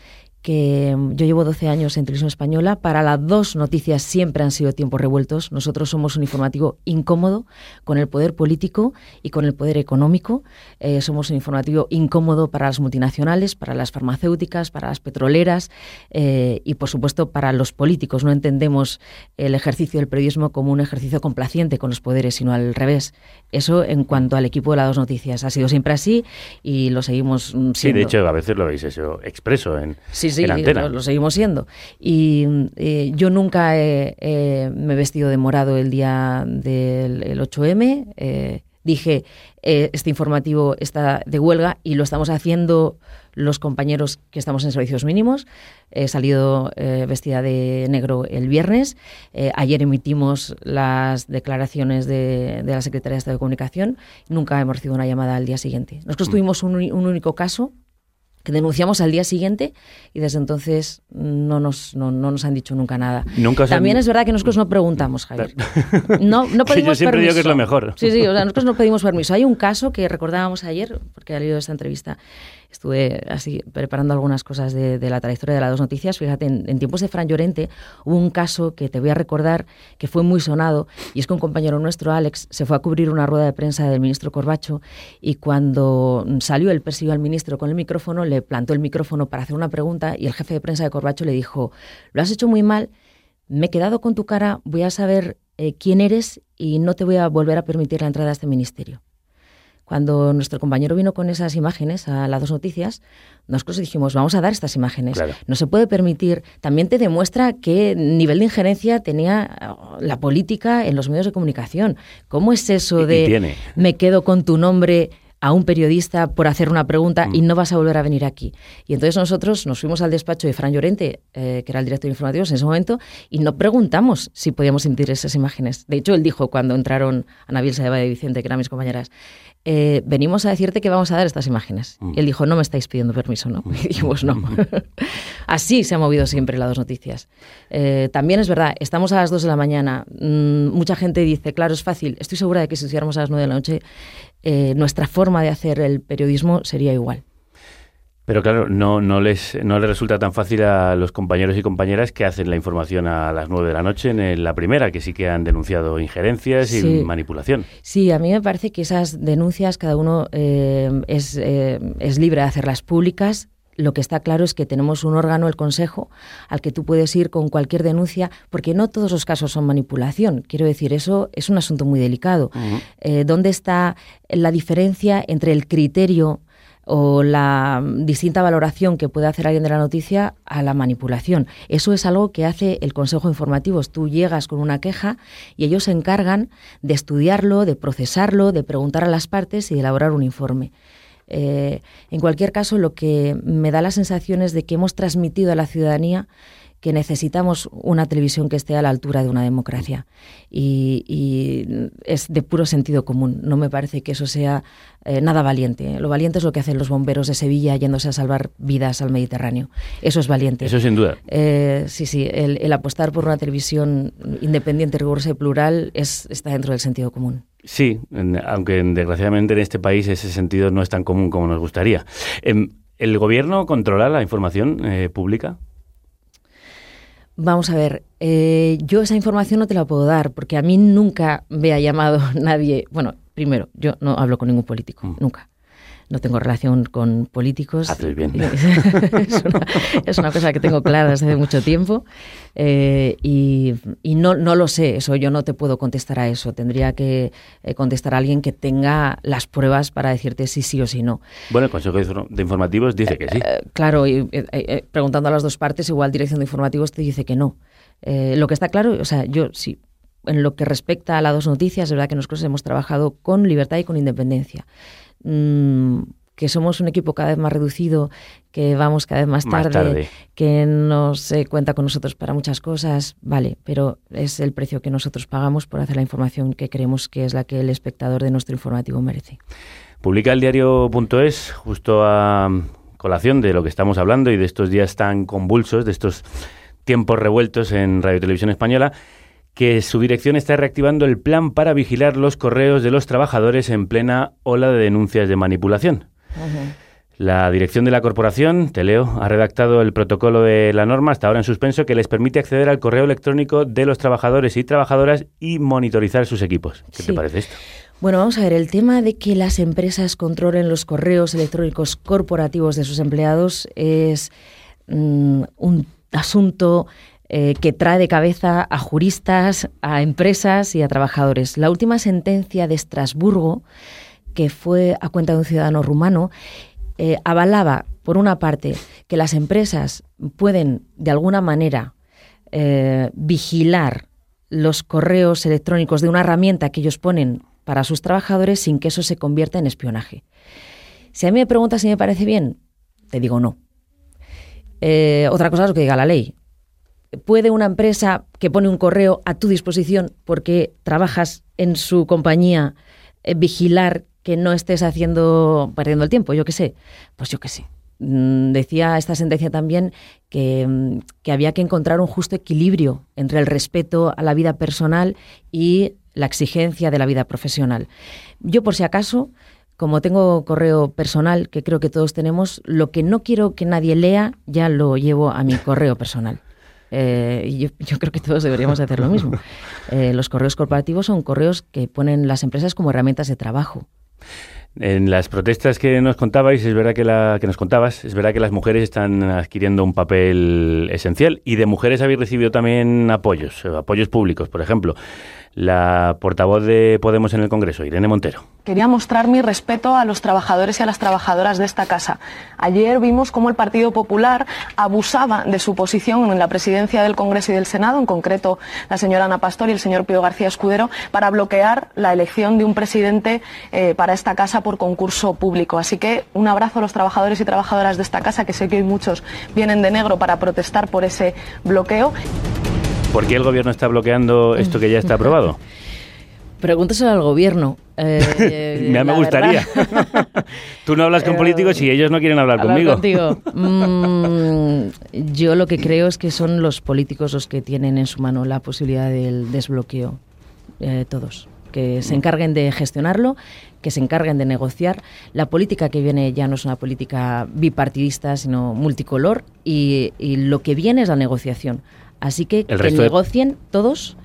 que mm, yo llevo 12 años en televisión española. Para las dos noticias siempre han sido tiempos revueltos. Nosotros somos un informativo incómodo con el poder político y con el poder económico. Eh, somos un informativo incómodo para las multinacionales, para las farmacéuticas, para las petroleras eh, y, por supuesto, para los políticos. No entendemos el ejercicio del periodismo como un ejercicio complaciente con los poderes, sino al revés. Eso en cuanto al equipo de las dos noticias. Ha sido siempre así y lo seguimos mm, siendo. Sí, de hecho, a veces lo veis eso expreso en, Sí, sí, lo, lo seguimos siendo. Y eh, yo nunca he- eh, me he vestido de morado el día del el 8M. eh, dije, eh, este informativo está de huelga y lo estamos haciendo los compañeros que estamos en servicios mínimos. He salido eh, vestida de negro el viernes. Eh, ayer emitimos las declaraciones de, de la Secretaría de Estado de Comunicación. Nunca hemos recibido una llamada al día siguiente. Nosotros Mm. tuvimos un, un único caso que denunciamos al día siguiente y desde entonces no nos, no, no nos han dicho nunca nada. Nunca os han- También es verdad que nosotros no preguntamos, Javier. No, no Que pedimos yo siempre digo que es permiso. lo mejor. Sí, sí, o sea, nosotros no pedimos permiso. Hay un caso que recordábamos ayer, porque ha leído esta entrevista, estuve así preparando algunas cosas de, la trayectoria de las dos noticias. Fíjate, en, en tiempos de Fran Llorente hubo un caso que te voy a recordar que fue muy sonado y es que un compañero nuestro, Alex, se fue a cubrir una rueda de prensa del ministro Corbacho y cuando salió él persiguió al ministro con el micrófono, le plantó el micrófono para hacer una pregunta y el jefe de prensa de Corbacho le dijo, lo has hecho muy mal, me he quedado con tu cara, voy a saber eh, quién eres y no te voy a volver a permitir la entrada a este ministerio. Cuando nuestro compañero vino con esas imágenes a las dos noticias, nosotros dijimos, vamos a dar estas imágenes. Claro. No se puede permitir. También te demuestra qué nivel de injerencia tenía oh, la política en los medios de comunicación. ¿Cómo es eso de me quedo con tu nombre a un periodista por hacer una pregunta Mm. y no vas a volver a venir aquí. Y entonces nosotros nos fuimos al despacho de Fran Llorente, eh, que era el director de informativos en ese momento, y no preguntamos si podíamos emitir esas imágenes. De hecho, él dijo cuando entraron Ana Vilsa de Vicente, que eran mis compañeras, eh, venimos a decirte que vamos a dar estas imágenes. Mm. Y él dijo, no me estáis pidiendo permiso, ¿no? Y dijimos, no. Así se ha movido siempre las dos noticias. Eh, también es verdad, estamos a las 2 de la mañana. mm, mucha gente dice, claro, es fácil. Estoy segura de que si estuviéramos a las 9 de la noche, eh, nuestra forma de hacer el periodismo sería igual. Pero claro, no, no, les, no les resulta tan fácil a los compañeros y compañeras que hacen la información a las 9 de la noche en la primera, que sí que han denunciado injerencias Sí. y manipulación. Sí, a mí me parece que esas denuncias cada uno eh, es, eh, es libre de hacerlas públicas. lo que está claro es que tenemos un órgano, el Consejo, al que tú puedes ir con cualquier denuncia, porque no todos los casos son manipulación. Quiero decir, eso es un asunto muy delicado. Eh, ¿Dónde está la diferencia entre el criterio o la distinta valoración que puede hacer alguien de la noticia a la manipulación. Eso es algo que hace el Consejo Informativo. Tú llegas con una queja y ellos se encargan de estudiarlo, de procesarlo, de preguntar a las partes y de elaborar un informe. Eh, en cualquier caso, lo que me da la sensación es de que hemos transmitido a la ciudadanía que necesitamos una televisión que esté a la altura de una democracia. Y, es de puro sentido común. No me parece que eso sea eh, nada valiente. Lo valiente es lo que hacen los bomberos de Sevilla yéndose a salvar vidas al Mediterráneo. Eso es valiente. Eso sin duda. Eh, sí, sí. El, apostar por una televisión independiente, rigurosa y plural es, está dentro del sentido común. Sí, aunque desgraciadamente en este país ese sentido no es tan común como nos gustaría. Em, ¿El gobierno controla la información eh, pública? Vamos a ver, eh, yo esa información no te la puedo dar porque a mí nunca me ha llamado nadie. Bueno, primero, yo no hablo con ningún político, mm. nunca no tengo relación con políticos. Haces bien. es, una, cosa que tengo clara desde hace mucho tiempo eh, y, no, no, lo sé, eso yo no te puedo contestar a eso. Tendría que eh, contestar a alguien que tenga las pruebas para decirte si sí o si no. Bueno, el Consejo de Informativos dice que sí. Eh, claro, y preguntando a las dos partes, igual Dirección de Informativos te dice que no. lo que está claro, o sea, yo sí, en lo que respecta a las dos noticias, es verdad que nosotros hemos trabajado con libertad y con independencia. Mm, que somos un equipo cada vez más reducido, que vamos cada vez más tarde, que no se cuenta con nosotros para muchas cosas, vale, pero es el precio que nosotros pagamos por hacer la información que creemos que es la que el espectador de nuestro informativo merece. Publica el diario.es justo a colación de lo que estamos hablando y de estos días tan convulsos, de estos tiempos revueltos en Radio Televisión Española que su dirección está reactivando el plan para vigilar los correos de los trabajadores en plena ola de denuncias de manipulación. La dirección de la corporación, Teleo, ha redactado el protocolo de la norma, hasta ahora en suspenso, que les permite acceder al correo electrónico de los trabajadores y trabajadoras y monitorizar sus equipos. ¿Qué te parece esto? Bueno, vamos a ver, el tema de que las empresas controlen los correos electrónicos corporativos de sus empleados es mm, un asunto eh, que trae de cabeza a juristas, a empresas y a trabajadores. La última sentencia de Estrasburgo, que fue a cuenta de un ciudadano rumano, eh, avalaba, por una parte, que las empresas pueden, de alguna manera, eh, vigilar los correos electrónicos de una herramienta que ellos ponen para sus trabajadores sin que eso se convierta en espionaje. Si a mí me preguntas si me parece bien, te digo no. otra cosa es lo que diga la ley. ¿Puede una empresa que pone un correo a tu disposición porque trabajas en su compañía eh, vigilar que no estés haciendo perdiendo el tiempo? Yo qué sé. Pues yo qué sé. Mm, decía esta sentencia también mm, que había que encontrar un justo equilibrio entre el respeto a la vida personal y la exigencia de la vida profesional. Yo, por si acaso, como tengo correo personal, que creo que todos tenemos, lo que no quiero que nadie lea, ya lo llevo a mi correo personal. Eh, yo, creo que todos deberíamos hacer lo mismo. Eh, los correos corporativos son correos que ponen las empresas como herramientas de trabajo. En las protestas que nos contabais, es verdad que, la, que nos contabas, es verdad que las mujeres están adquiriendo un papel esencial y de mujeres habéis recibido también apoyos, apoyos públicos, por ejemplo la portavoz de Podemos en el Congreso, Irene Montero. Quería mostrar mi respeto a los trabajadores y a las trabajadoras de esta casa. Ayer vimos cómo el Partido Popular abusaba de su posición en la presidencia del Congreso y del Senado, en concreto la señora Ana Pastor y el señor Pío García Escudero, para bloquear la elección de un presidente eh, para esta casa por concurso público. Así que un abrazo a los trabajadores y trabajadoras de esta casa, que sé que hoy muchos vienen de negro para protestar por ese bloqueo. ¿Por qué el gobierno está bloqueando esto que ya está aprobado? Pregúntaselo al gobierno. Eh, me gustaría. Tú no hablas con políticos y ellos no quieren hablar, conmigo. Contigo. Mm, yo lo que creo es que son los políticos los que tienen en su mano la posibilidad del desbloqueo. Eh, todos. Que se encarguen de gestionarlo, que se encarguen de negociar. La política que viene ya no es una política bipartidista, sino multicolor. y lo que viene es la negociación. Así que que negocien todos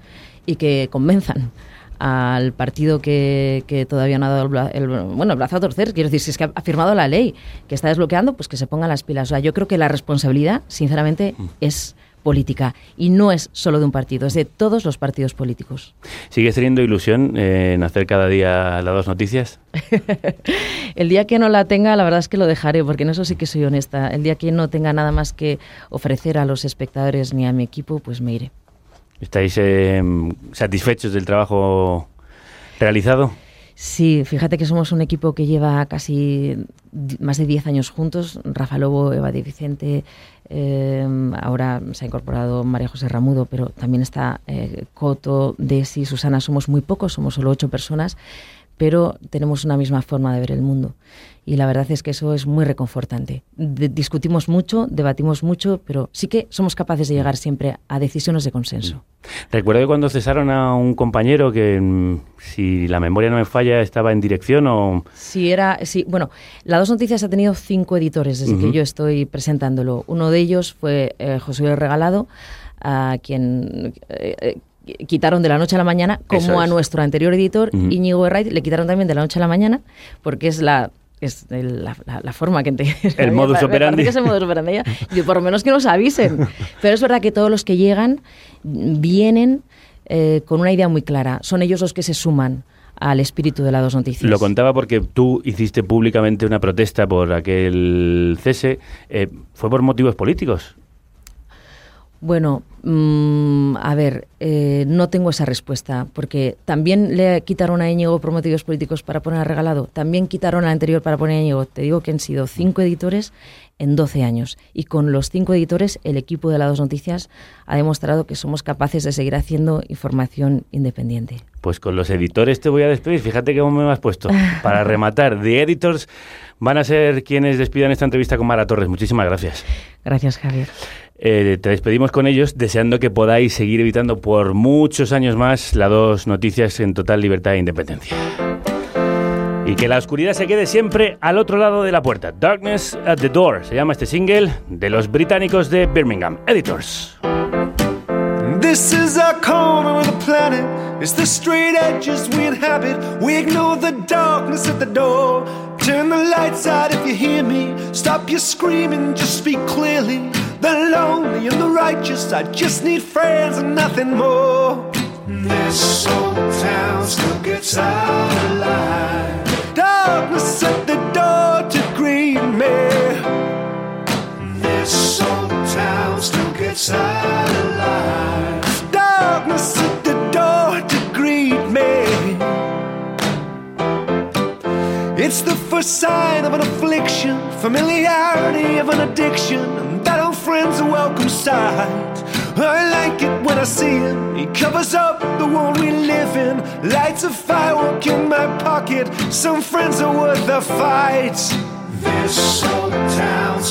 y que convenzan al partido que, que todavía no ha dado el, bla- el- bueno, el brazo a torcer. Quiero decir, si es que ha, ha firmado la ley que está desbloqueando, pues que se pongan las pilas. O sea, yo creo que la responsabilidad, sinceramente, es política y no es solo de un partido, es de todos los partidos políticos. ¿Sigues teniendo ilusión en hacer cada día las dos noticias? El día que no la tenga, la verdad es que lo dejaré, porque en eso sí que soy honesta. El día que no tenga nada más que ofrecer a los espectadores ni a mi equipo, pues me iré. ¿Estáis eh, satisfechos del trabajo realizado? Sí, fíjate que somos un equipo que lleva casi más de 10 años juntos. Rafa Lobo, Eva Di Vicente, eh, ahora se ha incorporado María José Ramudo, pero también está eh, Coto, Desi, Susana. Somos muy pocos, somos solo ocho personas, pero tenemos una misma forma de ver el mundo. Y la verdad es que eso es muy reconfortante. De- discutimos mucho, debatimos mucho, pero sí que somos capaces de llegar siempre a decisiones de consenso. Recuerdo que cuando cesaron a un compañero que, mm, si la memoria no me falla, estaba en dirección o... Sí, era, sí, bueno, la Dos Noticias ha tenido cinco editores desde que yo estoy presentándolo. Uno de ellos fue eh, José Regalado, a quien eh, eh, quitaron de la noche a la mañana, como a es. nuestro anterior editor, Ujú. Íñigo Herraiz, le quitaron también de la noche a la mañana, porque es la es el- la, forma que te, El modus operandi. es el modus operandi ya. Y por lo menos que nos avisen. Pero es verdad que todos los que llegan mm, vienen eh, con una idea muy clara. Son ellos los que se suman al espíritu de la Dos Noticias. Lo contaba porque tú hiciste públicamente una protesta por aquel cese. Eh, ¿Fue por motivos políticos? Bueno, mm, a ver, eh, no tengo esa respuesta, porque también le quitaron a Íñigo por motivos políticos para poner a regalado, también quitaron al anterior para poner a Íñigo. Te digo que han sido cinco editores en 12 años, y con los cinco editores el equipo de la Dos Noticias ha demostrado que somos capaces de seguir haciendo información independiente. Pues con los editores te voy a despedir. Fíjate cómo me has puesto. Para rematar, The Editors van a ser quienes despidan esta entrevista con Mara Torres. Muchísimas gracias. Gracias, Javier. Eh, te despedimos con ellos, deseando que podáis seguir evitando por muchos años más las dos noticias en total libertad e independencia. Y que la oscuridad se quede siempre al otro lado de la puerta. Darkness at the Door se llama este single de los británicos de Birmingham. Editors. This is our corner of the planet. It's the straight edges we inhabit. We ignore the darkness at the door. Turn the lights out if you hear me. Stop your screaming, just speak clearly. The lonely and the righteous, I just need friends and nothing more. This old town still gets out alive. Darkness at the door to greet me. This old town still gets out alive. Darkness at the door to greet me. It's the first sign of an affliction, familiarity of an addiction, and that old friend's a welcome sight. I like it when I see him. He covers up the world we live in, lights a firework in my pocket. Some friends are worth the fight. This old town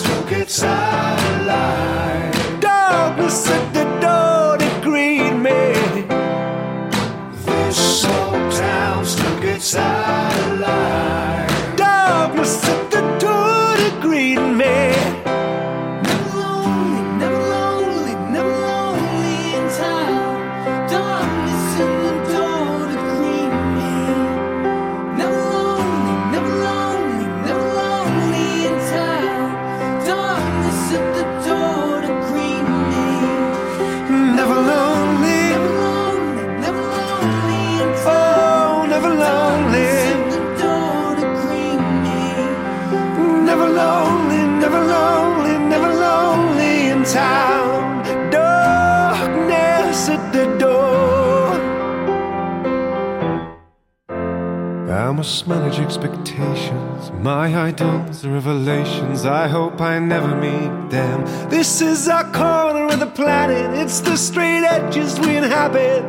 must manage expectations. My ideals are revelations. I hope I never meet them. This is our corner of the planet. It's the straight edges we inhabit.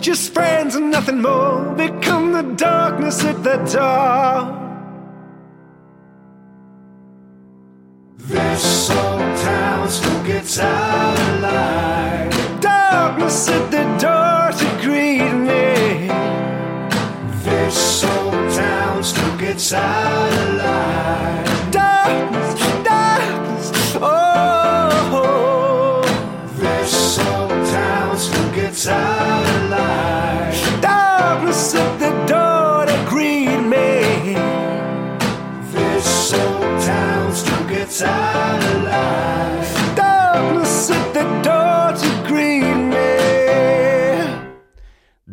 Just friends and nothing more. Become the darkness at the door. This old town still gets out alive. Oh. gets out alive. Dies, dies, oh. This old town still gets out alive. Darkness at the door to greet me. This old town still gets out alive.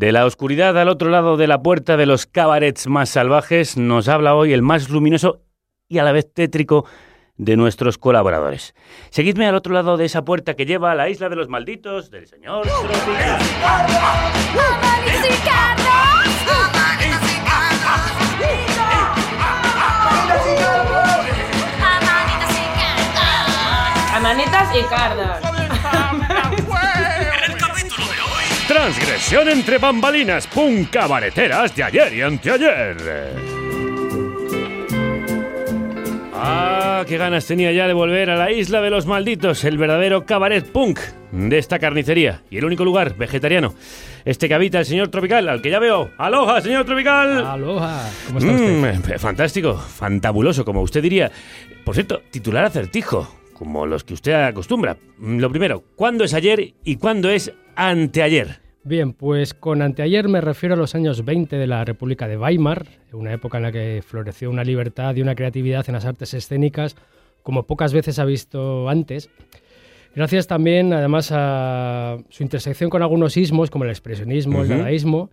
De la oscuridad al otro lado de la puerta de los cabarets más salvajes nos habla hoy el más luminoso y a la vez tétrico de nuestros colaboradores. Seguidme al otro lado de esa puerta que lleva a la isla de los malditos del señor Tropical. Amanitas y cardas. Transgresión entre bambalinas, pum cabareteras de ayer y anteayer. Ah, qué ganas tenía ya de volver a la isla de los malditos, el verdadero cabaret punk de esta carnicería y el único lugar vegetariano. Este que habita el señor Tropical, al que ya veo. ¡Aloha, señor Tropical! ¡Aloha! ¿Cómo está usted? Mm, fantástico, fantabuloso, como usted diría. Por cierto, titular acertijo, como los que usted acostumbra. Mm, Lo primero, ¿cuándo es ayer y cuándo es anteayer? Bien, pues con anteayer me refiero a los años 20 de la República de Weimar, una época en la que floreció una libertad y una creatividad en las artes escénicas como pocas veces ha visto antes. Gracias también, además, a su intersección con algunos ismos, como el expresionismo, el Ujú. dadaísmo.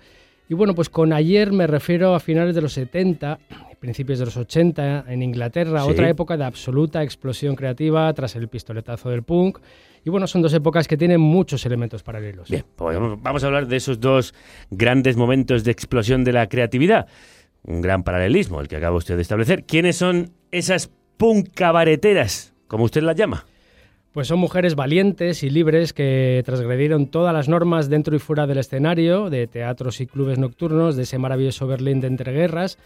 Y bueno, pues con ayer me refiero a finales de los 70, principios de los 80, en Inglaterra, Sí. otra época de absoluta explosión creativa tras el pistoletazo del punk. Y bueno, son dos épocas que tienen muchos elementos paralelos. Bien, pues vamos- a hablar de esos dos grandes momentos de explosión de la creatividad. Un gran paralelismo, el que acaba usted de establecer. ¿Quiénes son esas punk cabareteras, como usted las llama? Pues son mujeres valientes y libres que transgredieron todas las normas dentro y fuera del escenario, de teatros y clubes nocturnos, de ese maravilloso Berlín de entreguerras,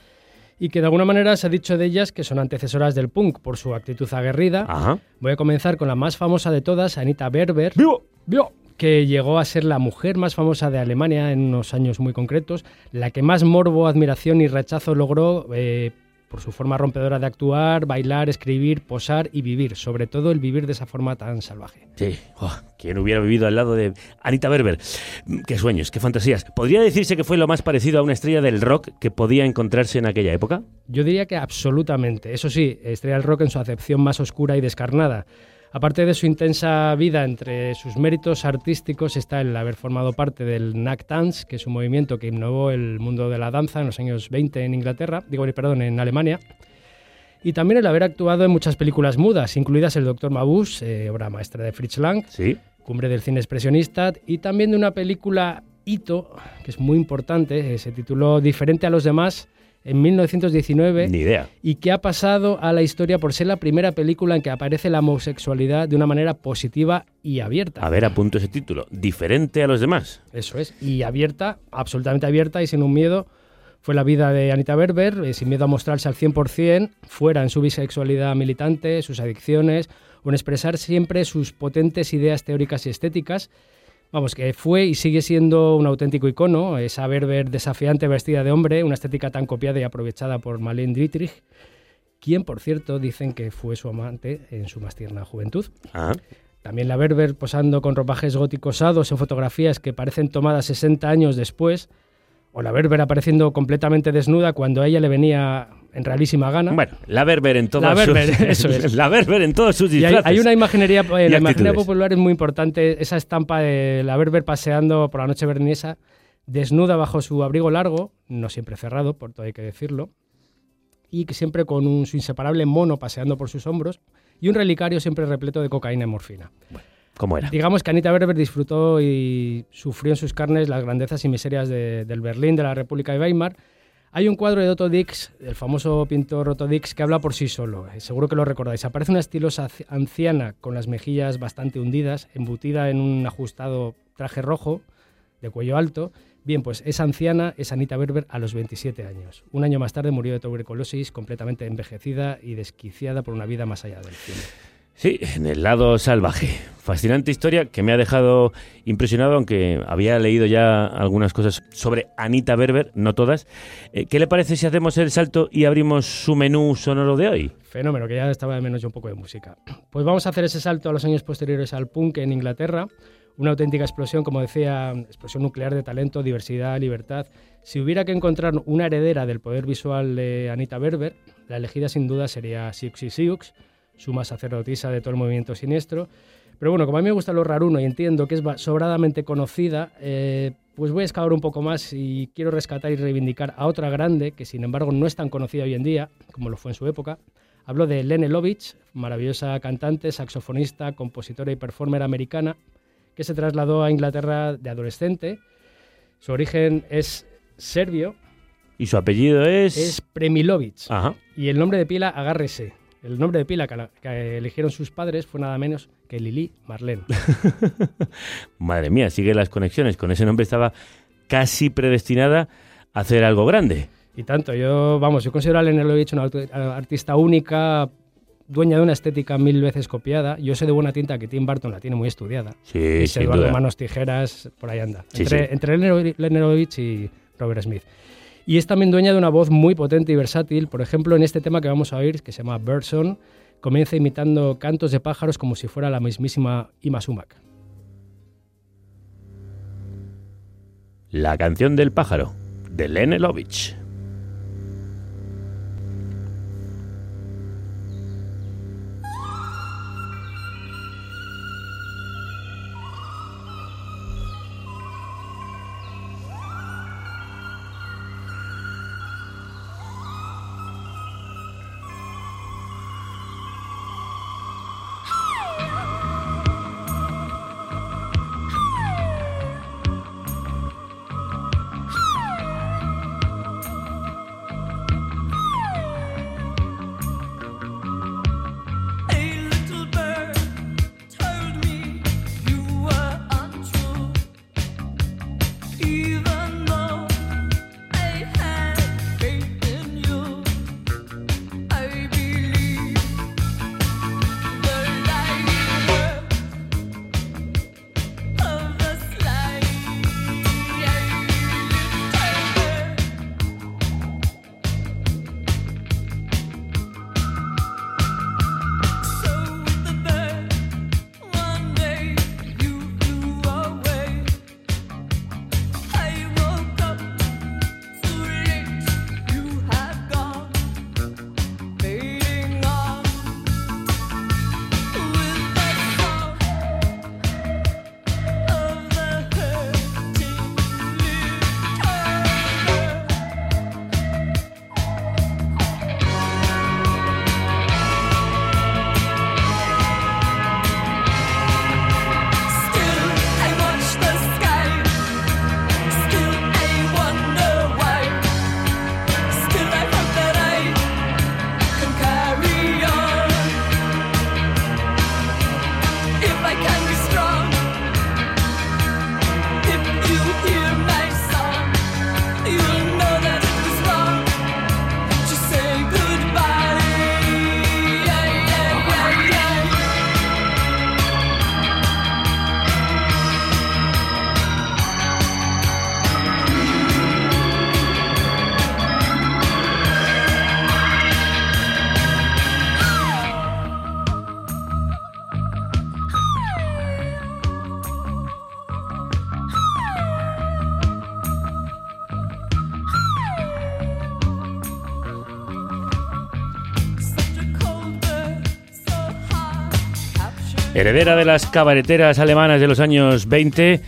y que de alguna manera se ha dicho de ellas que son antecesoras del punk por su actitud aguerrida. Ajá. Voy a comenzar con la más famosa de todas, Anita Berber, que llegó a ser la mujer más famosa de Alemania en unos años muy concretos, la que más morbo, admiración y rechazo logró eh, por su forma rompedora de actuar, bailar, escribir, posar y vivir, sobre todo el vivir de esa forma tan salvaje. Sí, oh, ¿quién hubiera vivido al lado de Anita Berber? Mm, Qué sueños, qué fantasías. ¿Podría decirse que fue lo más parecido a una estrella del rock que podía encontrarse en aquella época? Yo diría que absolutamente. Eso sí, estrella del rock en su acepción más oscura y descarnada. Aparte de su intensa vida, entre sus méritos artísticos está el haber formado parte del Knack Dance, que es un movimiento que innovó el mundo de la danza en los años 20 en Inglaterra, digo, perdón, en Alemania. Y también el haber actuado en muchas películas mudas, incluidas El Doctor Mabuse, eh, obra maestra de Fritz Lang, Sí. Cumbre del cine expresionista, y también de una película hito, que es muy importante, eh, se tituló Diferente a los demás, en 1919 Ni idea. y que ha pasado a la historia por ser la primera película en que aparece la homosexualidad de una manera positiva y abierta. A ver, apunto ese título. Diferente a los demás. Eso es, y abierta, absolutamente abierta y sin un miedo. Fue la vida de Anita Berber, eh, sin miedo a mostrarse al 100%, fuera en su bisexualidad militante, sus adicciones, o en expresar siempre sus potentes ideas teóricas y estéticas. Vamos, que fue y sigue siendo un auténtico icono, esa Berber desafiante vestida de hombre, una estética tan copiada y aprovechada por Marlene Dietrich, quien, por cierto, dicen que fue su amante en su más tierna juventud. Ah. También la Berber posando con ropajes góticos osados en fotografías que parecen tomadas 60 años después, o la Berber apareciendo completamente desnuda cuando a ella le venía en realísima gana. Bueno, la Berber en todas La Berber, sus... eso es. La Berber en todos sus Y hay, disfraces. hay una imaginería, Y la imaginería popular es muy importante esa estampa de la Berber paseando por la noche berlinesa, desnuda bajo su abrigo largo, no siempre cerrado, por todo hay que decirlo, y que siempre con un, su inseparable mono paseando por sus hombros y un relicario siempre repleto de cocaína y morfina. ¿Cómo era? Digamos que Anita Berber disfrutó y sufrió en sus carnes las grandezas y miserias de- del Berlín, de la República de Weimar. Hay un cuadro de Otto Dix, el famoso pintor Otto Dix, que habla por sí solo. Eh, Seguro que lo recordáis. Aparece una estilosa anciana con las mejillas bastante hundidas, embutida en un ajustado traje rojo de cuello alto. Bien, pues esa anciana es Anita Berber a los 27 años. Un año más tarde murió de tuberculosis, completamente envejecida y desquiciada por una vida más allá del cine. Sí, en el lado salvaje. Fascinante historia que me ha dejado impresionado, aunque había leído ya algunas cosas sobre Anita Berber, no todas. Eh, ¿Qué le parece si hacemos el salto y abrimos su menú sonoro de hoy? Fenómeno, que ya estaba de menos yo un poco de música. Pues vamos a hacer ese salto a los años posteriores al punk en Inglaterra. Una auténtica explosión, como decía, explosión nuclear de talento, diversidad, libertad. Si hubiera que encontrar una heredera del poder visual de Anita Berber, la elegida sin duda sería Siouxsie Sioux, suma sacerdotisa de todo el movimiento siniestro. Pero bueno, como a mí me gusta lo raruno y entiendo que es sobradamente conocida, eh, pues voy a excavar un poco más y quiero rescatar y reivindicar a otra grande que sin embargo no es tan conocida hoy en día como lo fue en su época. Hablo de Lene Lovitch, maravillosa cantante, saxofonista, compositora y performer americana que se trasladó a Inglaterra de adolescente. Su origen es serbio. ¿Y su apellido es? Es Premilovic. Ajá. Y el nombre de pila, agárrese. El nombre de pila que, eligieron sus padres fue nada menos que Lili Marlene. Madre mía, sigue las conexiones. Con ese nombre estaba casi predestinada a hacer algo grande. Y tanto, yo, vamos, yo considero a Lene una artista única, dueña de una estética mil veces copiada. Yo sé de buena tinta que Tim Burton la tiene muy estudiada. Sí, y sin Eduardo duda. Manos Tijeras, por ahí anda. Sí, entre sí. entre Lovitch y Robert Smith. Y es también dueña de una voz muy potente y versátil. Por ejemplo, en este tema que vamos a oír, que se llama Birdson, comienza imitando cantos de pájaros como si fuera la mismísima Ima Sumac. La canción del pájaro, de Lene Lovitch. Heredera de las cabareteras alemanas de los años 20,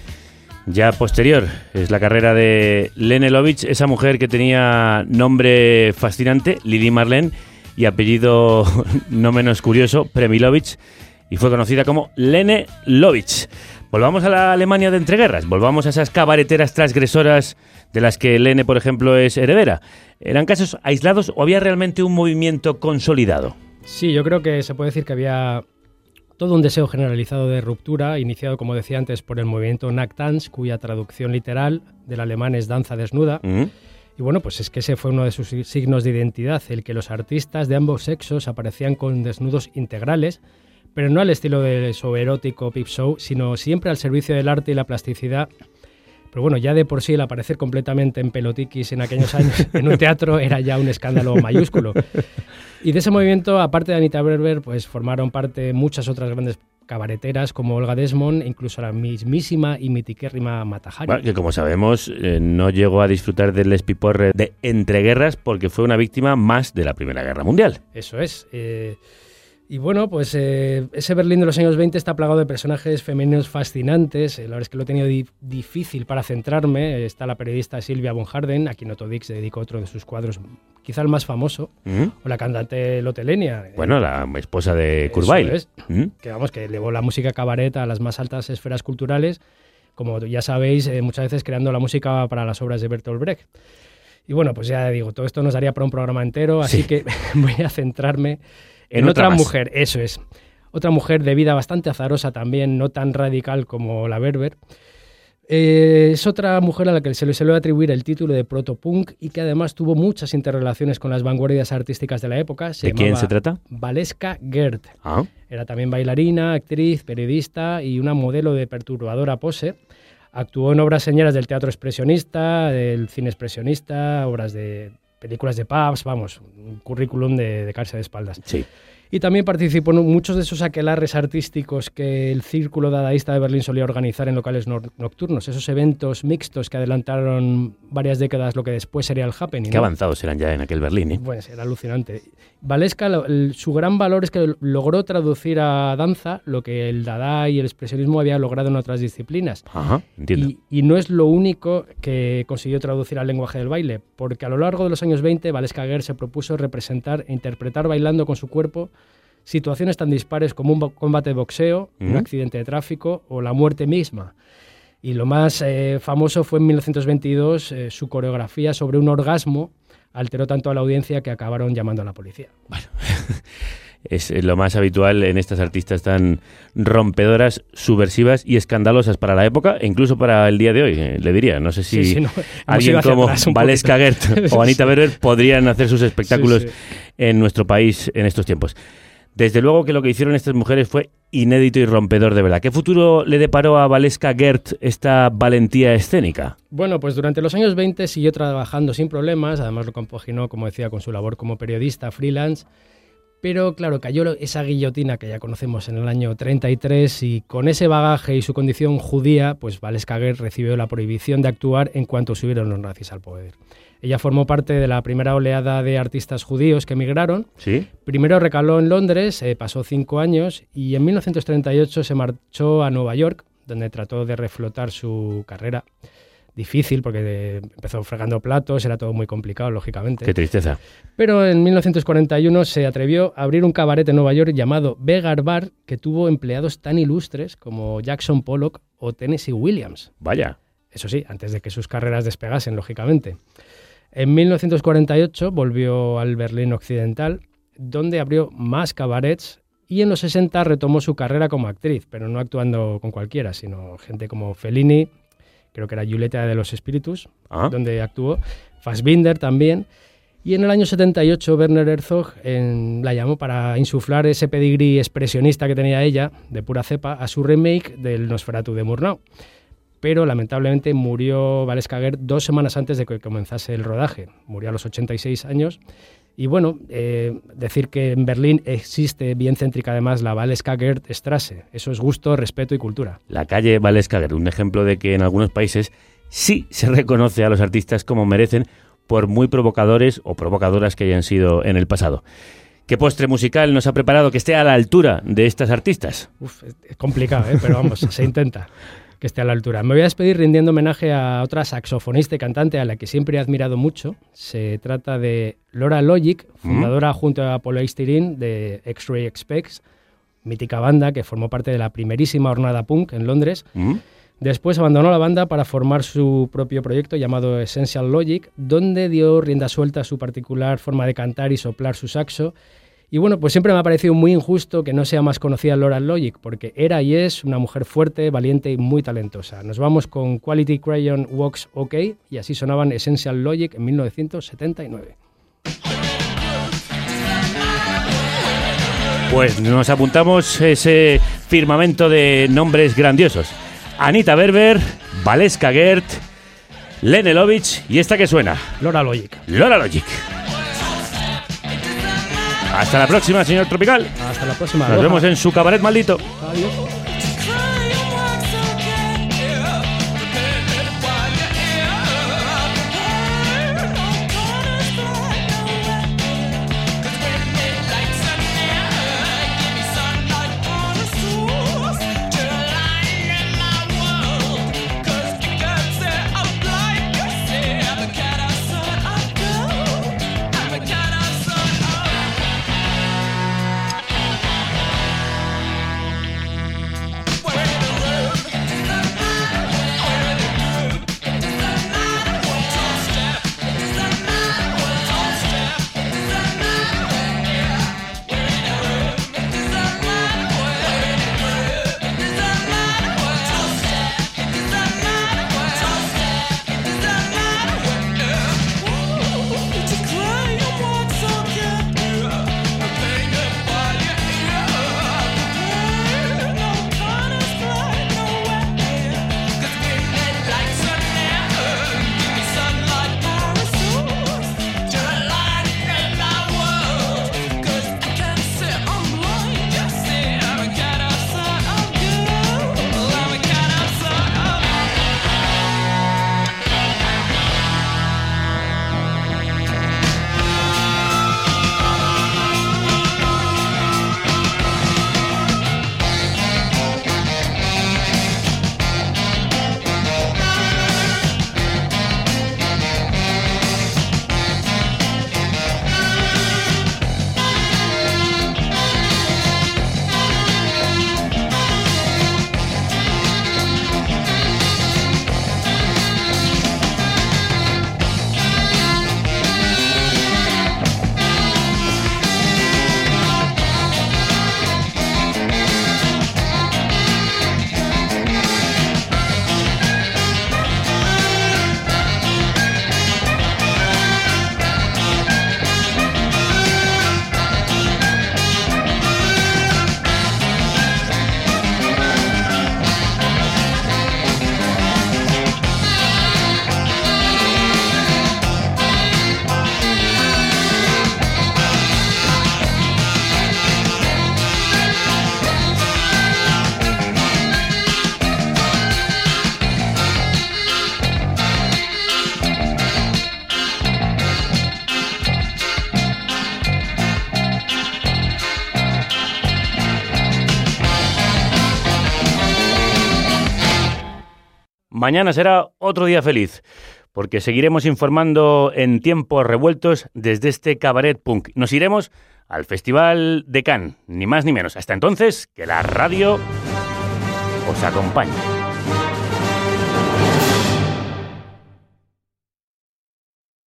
ya posterior es la carrera de Lene Lovitch, esa mujer que tenía nombre fascinante, Lili Marlene, y apellido no menos curioso, Premilovich, y fue conocida como Lene Lovitch. Volvamos a la Alemania de entreguerras, volvamos a esas cabareteras transgresoras de las que Lene, por ejemplo, es heredera. ¿Eran casos aislados o había realmente un movimiento consolidado? Sí, yo creo que se puede decir que había todo un deseo generalizado de ruptura, iniciado, como decía antes, por el movimiento Nacktanz, cuya traducción literal del alemán es danza desnuda. Y bueno, pues es que ese fue uno de sus signos de identidad, el que los artistas de ambos sexos aparecían con desnudos integrales, pero no al estilo del show erótico Pip Show, sino siempre al servicio del arte y la plasticidad. Pero bueno, ya de por sí el aparecer completamente en pelotiquis en aquellos años en un teatro era ya un escándalo mayúsculo. Y de ese movimiento, aparte de Anita Berber, pues formaron parte muchas otras grandes cabareteras como Olga Desmond, e incluso la mismísima y mitiquérrima Mata Hari. Bueno, que como sabemos, eh, no llegó a disfrutar del espiporre de entreguerras porque fue una víctima más de la Primera Guerra Mundial. Eso es. eh, Y bueno, pues eh, ese Berlín de los años 20 está plagado de personajes femeninos fascinantes. Eh, la verdad es que lo he tenido di- difícil para centrarme. Está la periodista Silvia von Harden, a quien Otto Dix dedicó otro de sus cuadros, quizá el más famoso, ¿Mm? o la cantante Lotte Lenya. Bueno, la esposa de Weill. es. ¿Mm? que vamos, que elevó la música cabaret a las más altas esferas culturales, como ya sabéis, eh, muchas veces creando la música para las obras de Bertolt Brecht. Y bueno, pues ya digo, todo esto nos daría para un programa entero, así Sí. que voy a centrarme en, En otra mujer, eso es. Otra mujer de vida bastante azarosa también, no tan radical como la Berber. Eh, es otra mujer a la que se le suele atribuir el título de protopunk y que además tuvo muchas interrelaciones con las vanguardias artísticas de la época. ¿De quién se trata? Valeska Gerd. Ah. Era también bailarina, actriz, periodista y una modelo de perturbadora pose. Actuó en obras señeras del teatro expresionista, del cine expresionista, obras de películas de pubs, vamos, un currículum de, de caerse de espaldas. Sí. Y también participó en muchos de esos aquelarres artísticos que el Círculo Dadaísta de Berlín solía organizar en locales nocturnos, esos eventos mixtos que adelantaron varias décadas lo que después sería el happening. Qué ¿no? avanzados eran ya en aquel Berlín, ¿eh? Pues era alucinante. El- su gran valor es que logró traducir a danza lo que el Dada y el expresionismo había logrado en otras disciplinas. Ajá, entiendo. Y, y no es lo único que consiguió traducir al lenguaje del baile, porque a lo largo de los años 20 Valeska Guer se propuso representar e interpretar bailando con su cuerpo situaciones tan dispares como un combate de boxeo, un accidente de tráfico o la muerte misma. Y lo más eh, famoso fue en 1922 eh, su coreografía sobre un orgasmo alteró tanto a la audiencia que acabaron llamando a la policía. Es eh, lo más habitual en estas artistas tan rompedoras, subversivas y escandalosas para la época e incluso para el día de hoy, eh, le diría. No sé si Sí, sí, no, hemos alguien como poquito. Gert o Anita. Berber podrían hacer sus espectáculos sí. en nuestro país en estos tiempos. Desde luego que lo que hicieron estas mujeres fue inédito y rompedor de verdad. ¿Qué futuro le deparó a Valeska Gert esta valentía escénica? Bueno, pues durante los años 20 siguió trabajando sin problemas, además lo compaginó, como decía, con su labor como periodista freelance, pero claro, cayó esa guillotina que ya conocemos en el año 33 y con ese bagaje y su condición judía, pues Valeska Gert recibió la prohibición de actuar en cuanto subieron los nazis al poder. Ella formó parte de la primera oleada de artistas judíos que emigraron, ¿Sí? Primero recaló en Londres, eh, pasó cinco años y en 1938 se marchó a Nueva York, donde trató de reflotar su carrera. Difícil porque eh, empezó fregando platos, era todo muy complicado, lógicamente. Qué tristeza. Pero en 1941 se atrevió a abrir un cabaret en Nueva York llamado Vegar Bar, que tuvo empleados tan ilustres como Jackson Pollock o Tennessee Williams. Vaya. Eso sí, antes de que sus carreras despegasen, lógicamente. En 1948 volvió al Berlín Occidental, donde abrió más cabarets y en los 60 retomó su carrera como actriz, pero no actuando con cualquiera, sino gente como Fellini, creo que era Julieta de los Espíritus, Ah. donde actuó, Fassbinder también. Y en el año 78 Werner Herzog en- la llamó para insuflar ese pedigrí expresionista que tenía ella, de pura cepa, a su remake del Nosferatu de Murnau pero lamentablemente murió Valeska Gert dos semanas antes de que comenzase el rodaje. Murió a los 86 años. Y bueno, eh, decir que en Berlín existe bien céntrica además la Valeska Gert Strasse. Eso es gusto, respeto y cultura. La calle Valeska Gert, un ejemplo de que en algunos países sí se reconoce a los artistas como merecen por muy provocadores o provocadoras que hayan sido en el pasado. ¿Qué postre musical nos ha preparado que esté a la altura de estas artistas? Uf, es es complicado, ¿eh? pero vamos, se intenta que esté a la altura. Me voy a despedir rindiendo homenaje a otra saxofonista y cantante a la que siempre he admirado mucho. Se trata de Laura Logic, fundadora junto a Apollo Eistirin de X-Ray Expects, mítica banda que formó parte de la primerísima hornada punk en Londres. ¿Mm? Después abandonó la banda para formar su propio proyecto llamado Essential Logic, donde dio rienda suelta a su particular forma de cantar y soplar su saxo. Y bueno, pues siempre me ha parecido muy injusto que no sea más conocida Laura Logic, porque era y es una mujer fuerte, valiente y muy talentosa. Nos vamos con Quality Crayon Walks OK y así sonaban Essential Logic en 1979. Pues nos apuntamos ese firmamento de nombres grandiosos. Anita Berber, Valeska Gert, Lene Lovich y esta que suena. Laura Logic. Laura Logic. Hasta la próxima, señor Tropical. Hasta la próxima. Nos vemos en su cabaret maldito. Adiós. Mañana será otro día feliz, porque seguiremos informando en tiempos revueltos desde este cabaret punk. Nos iremos al Festival de Cannes, ni más ni menos. Hasta entonces, que la radio os acompañe.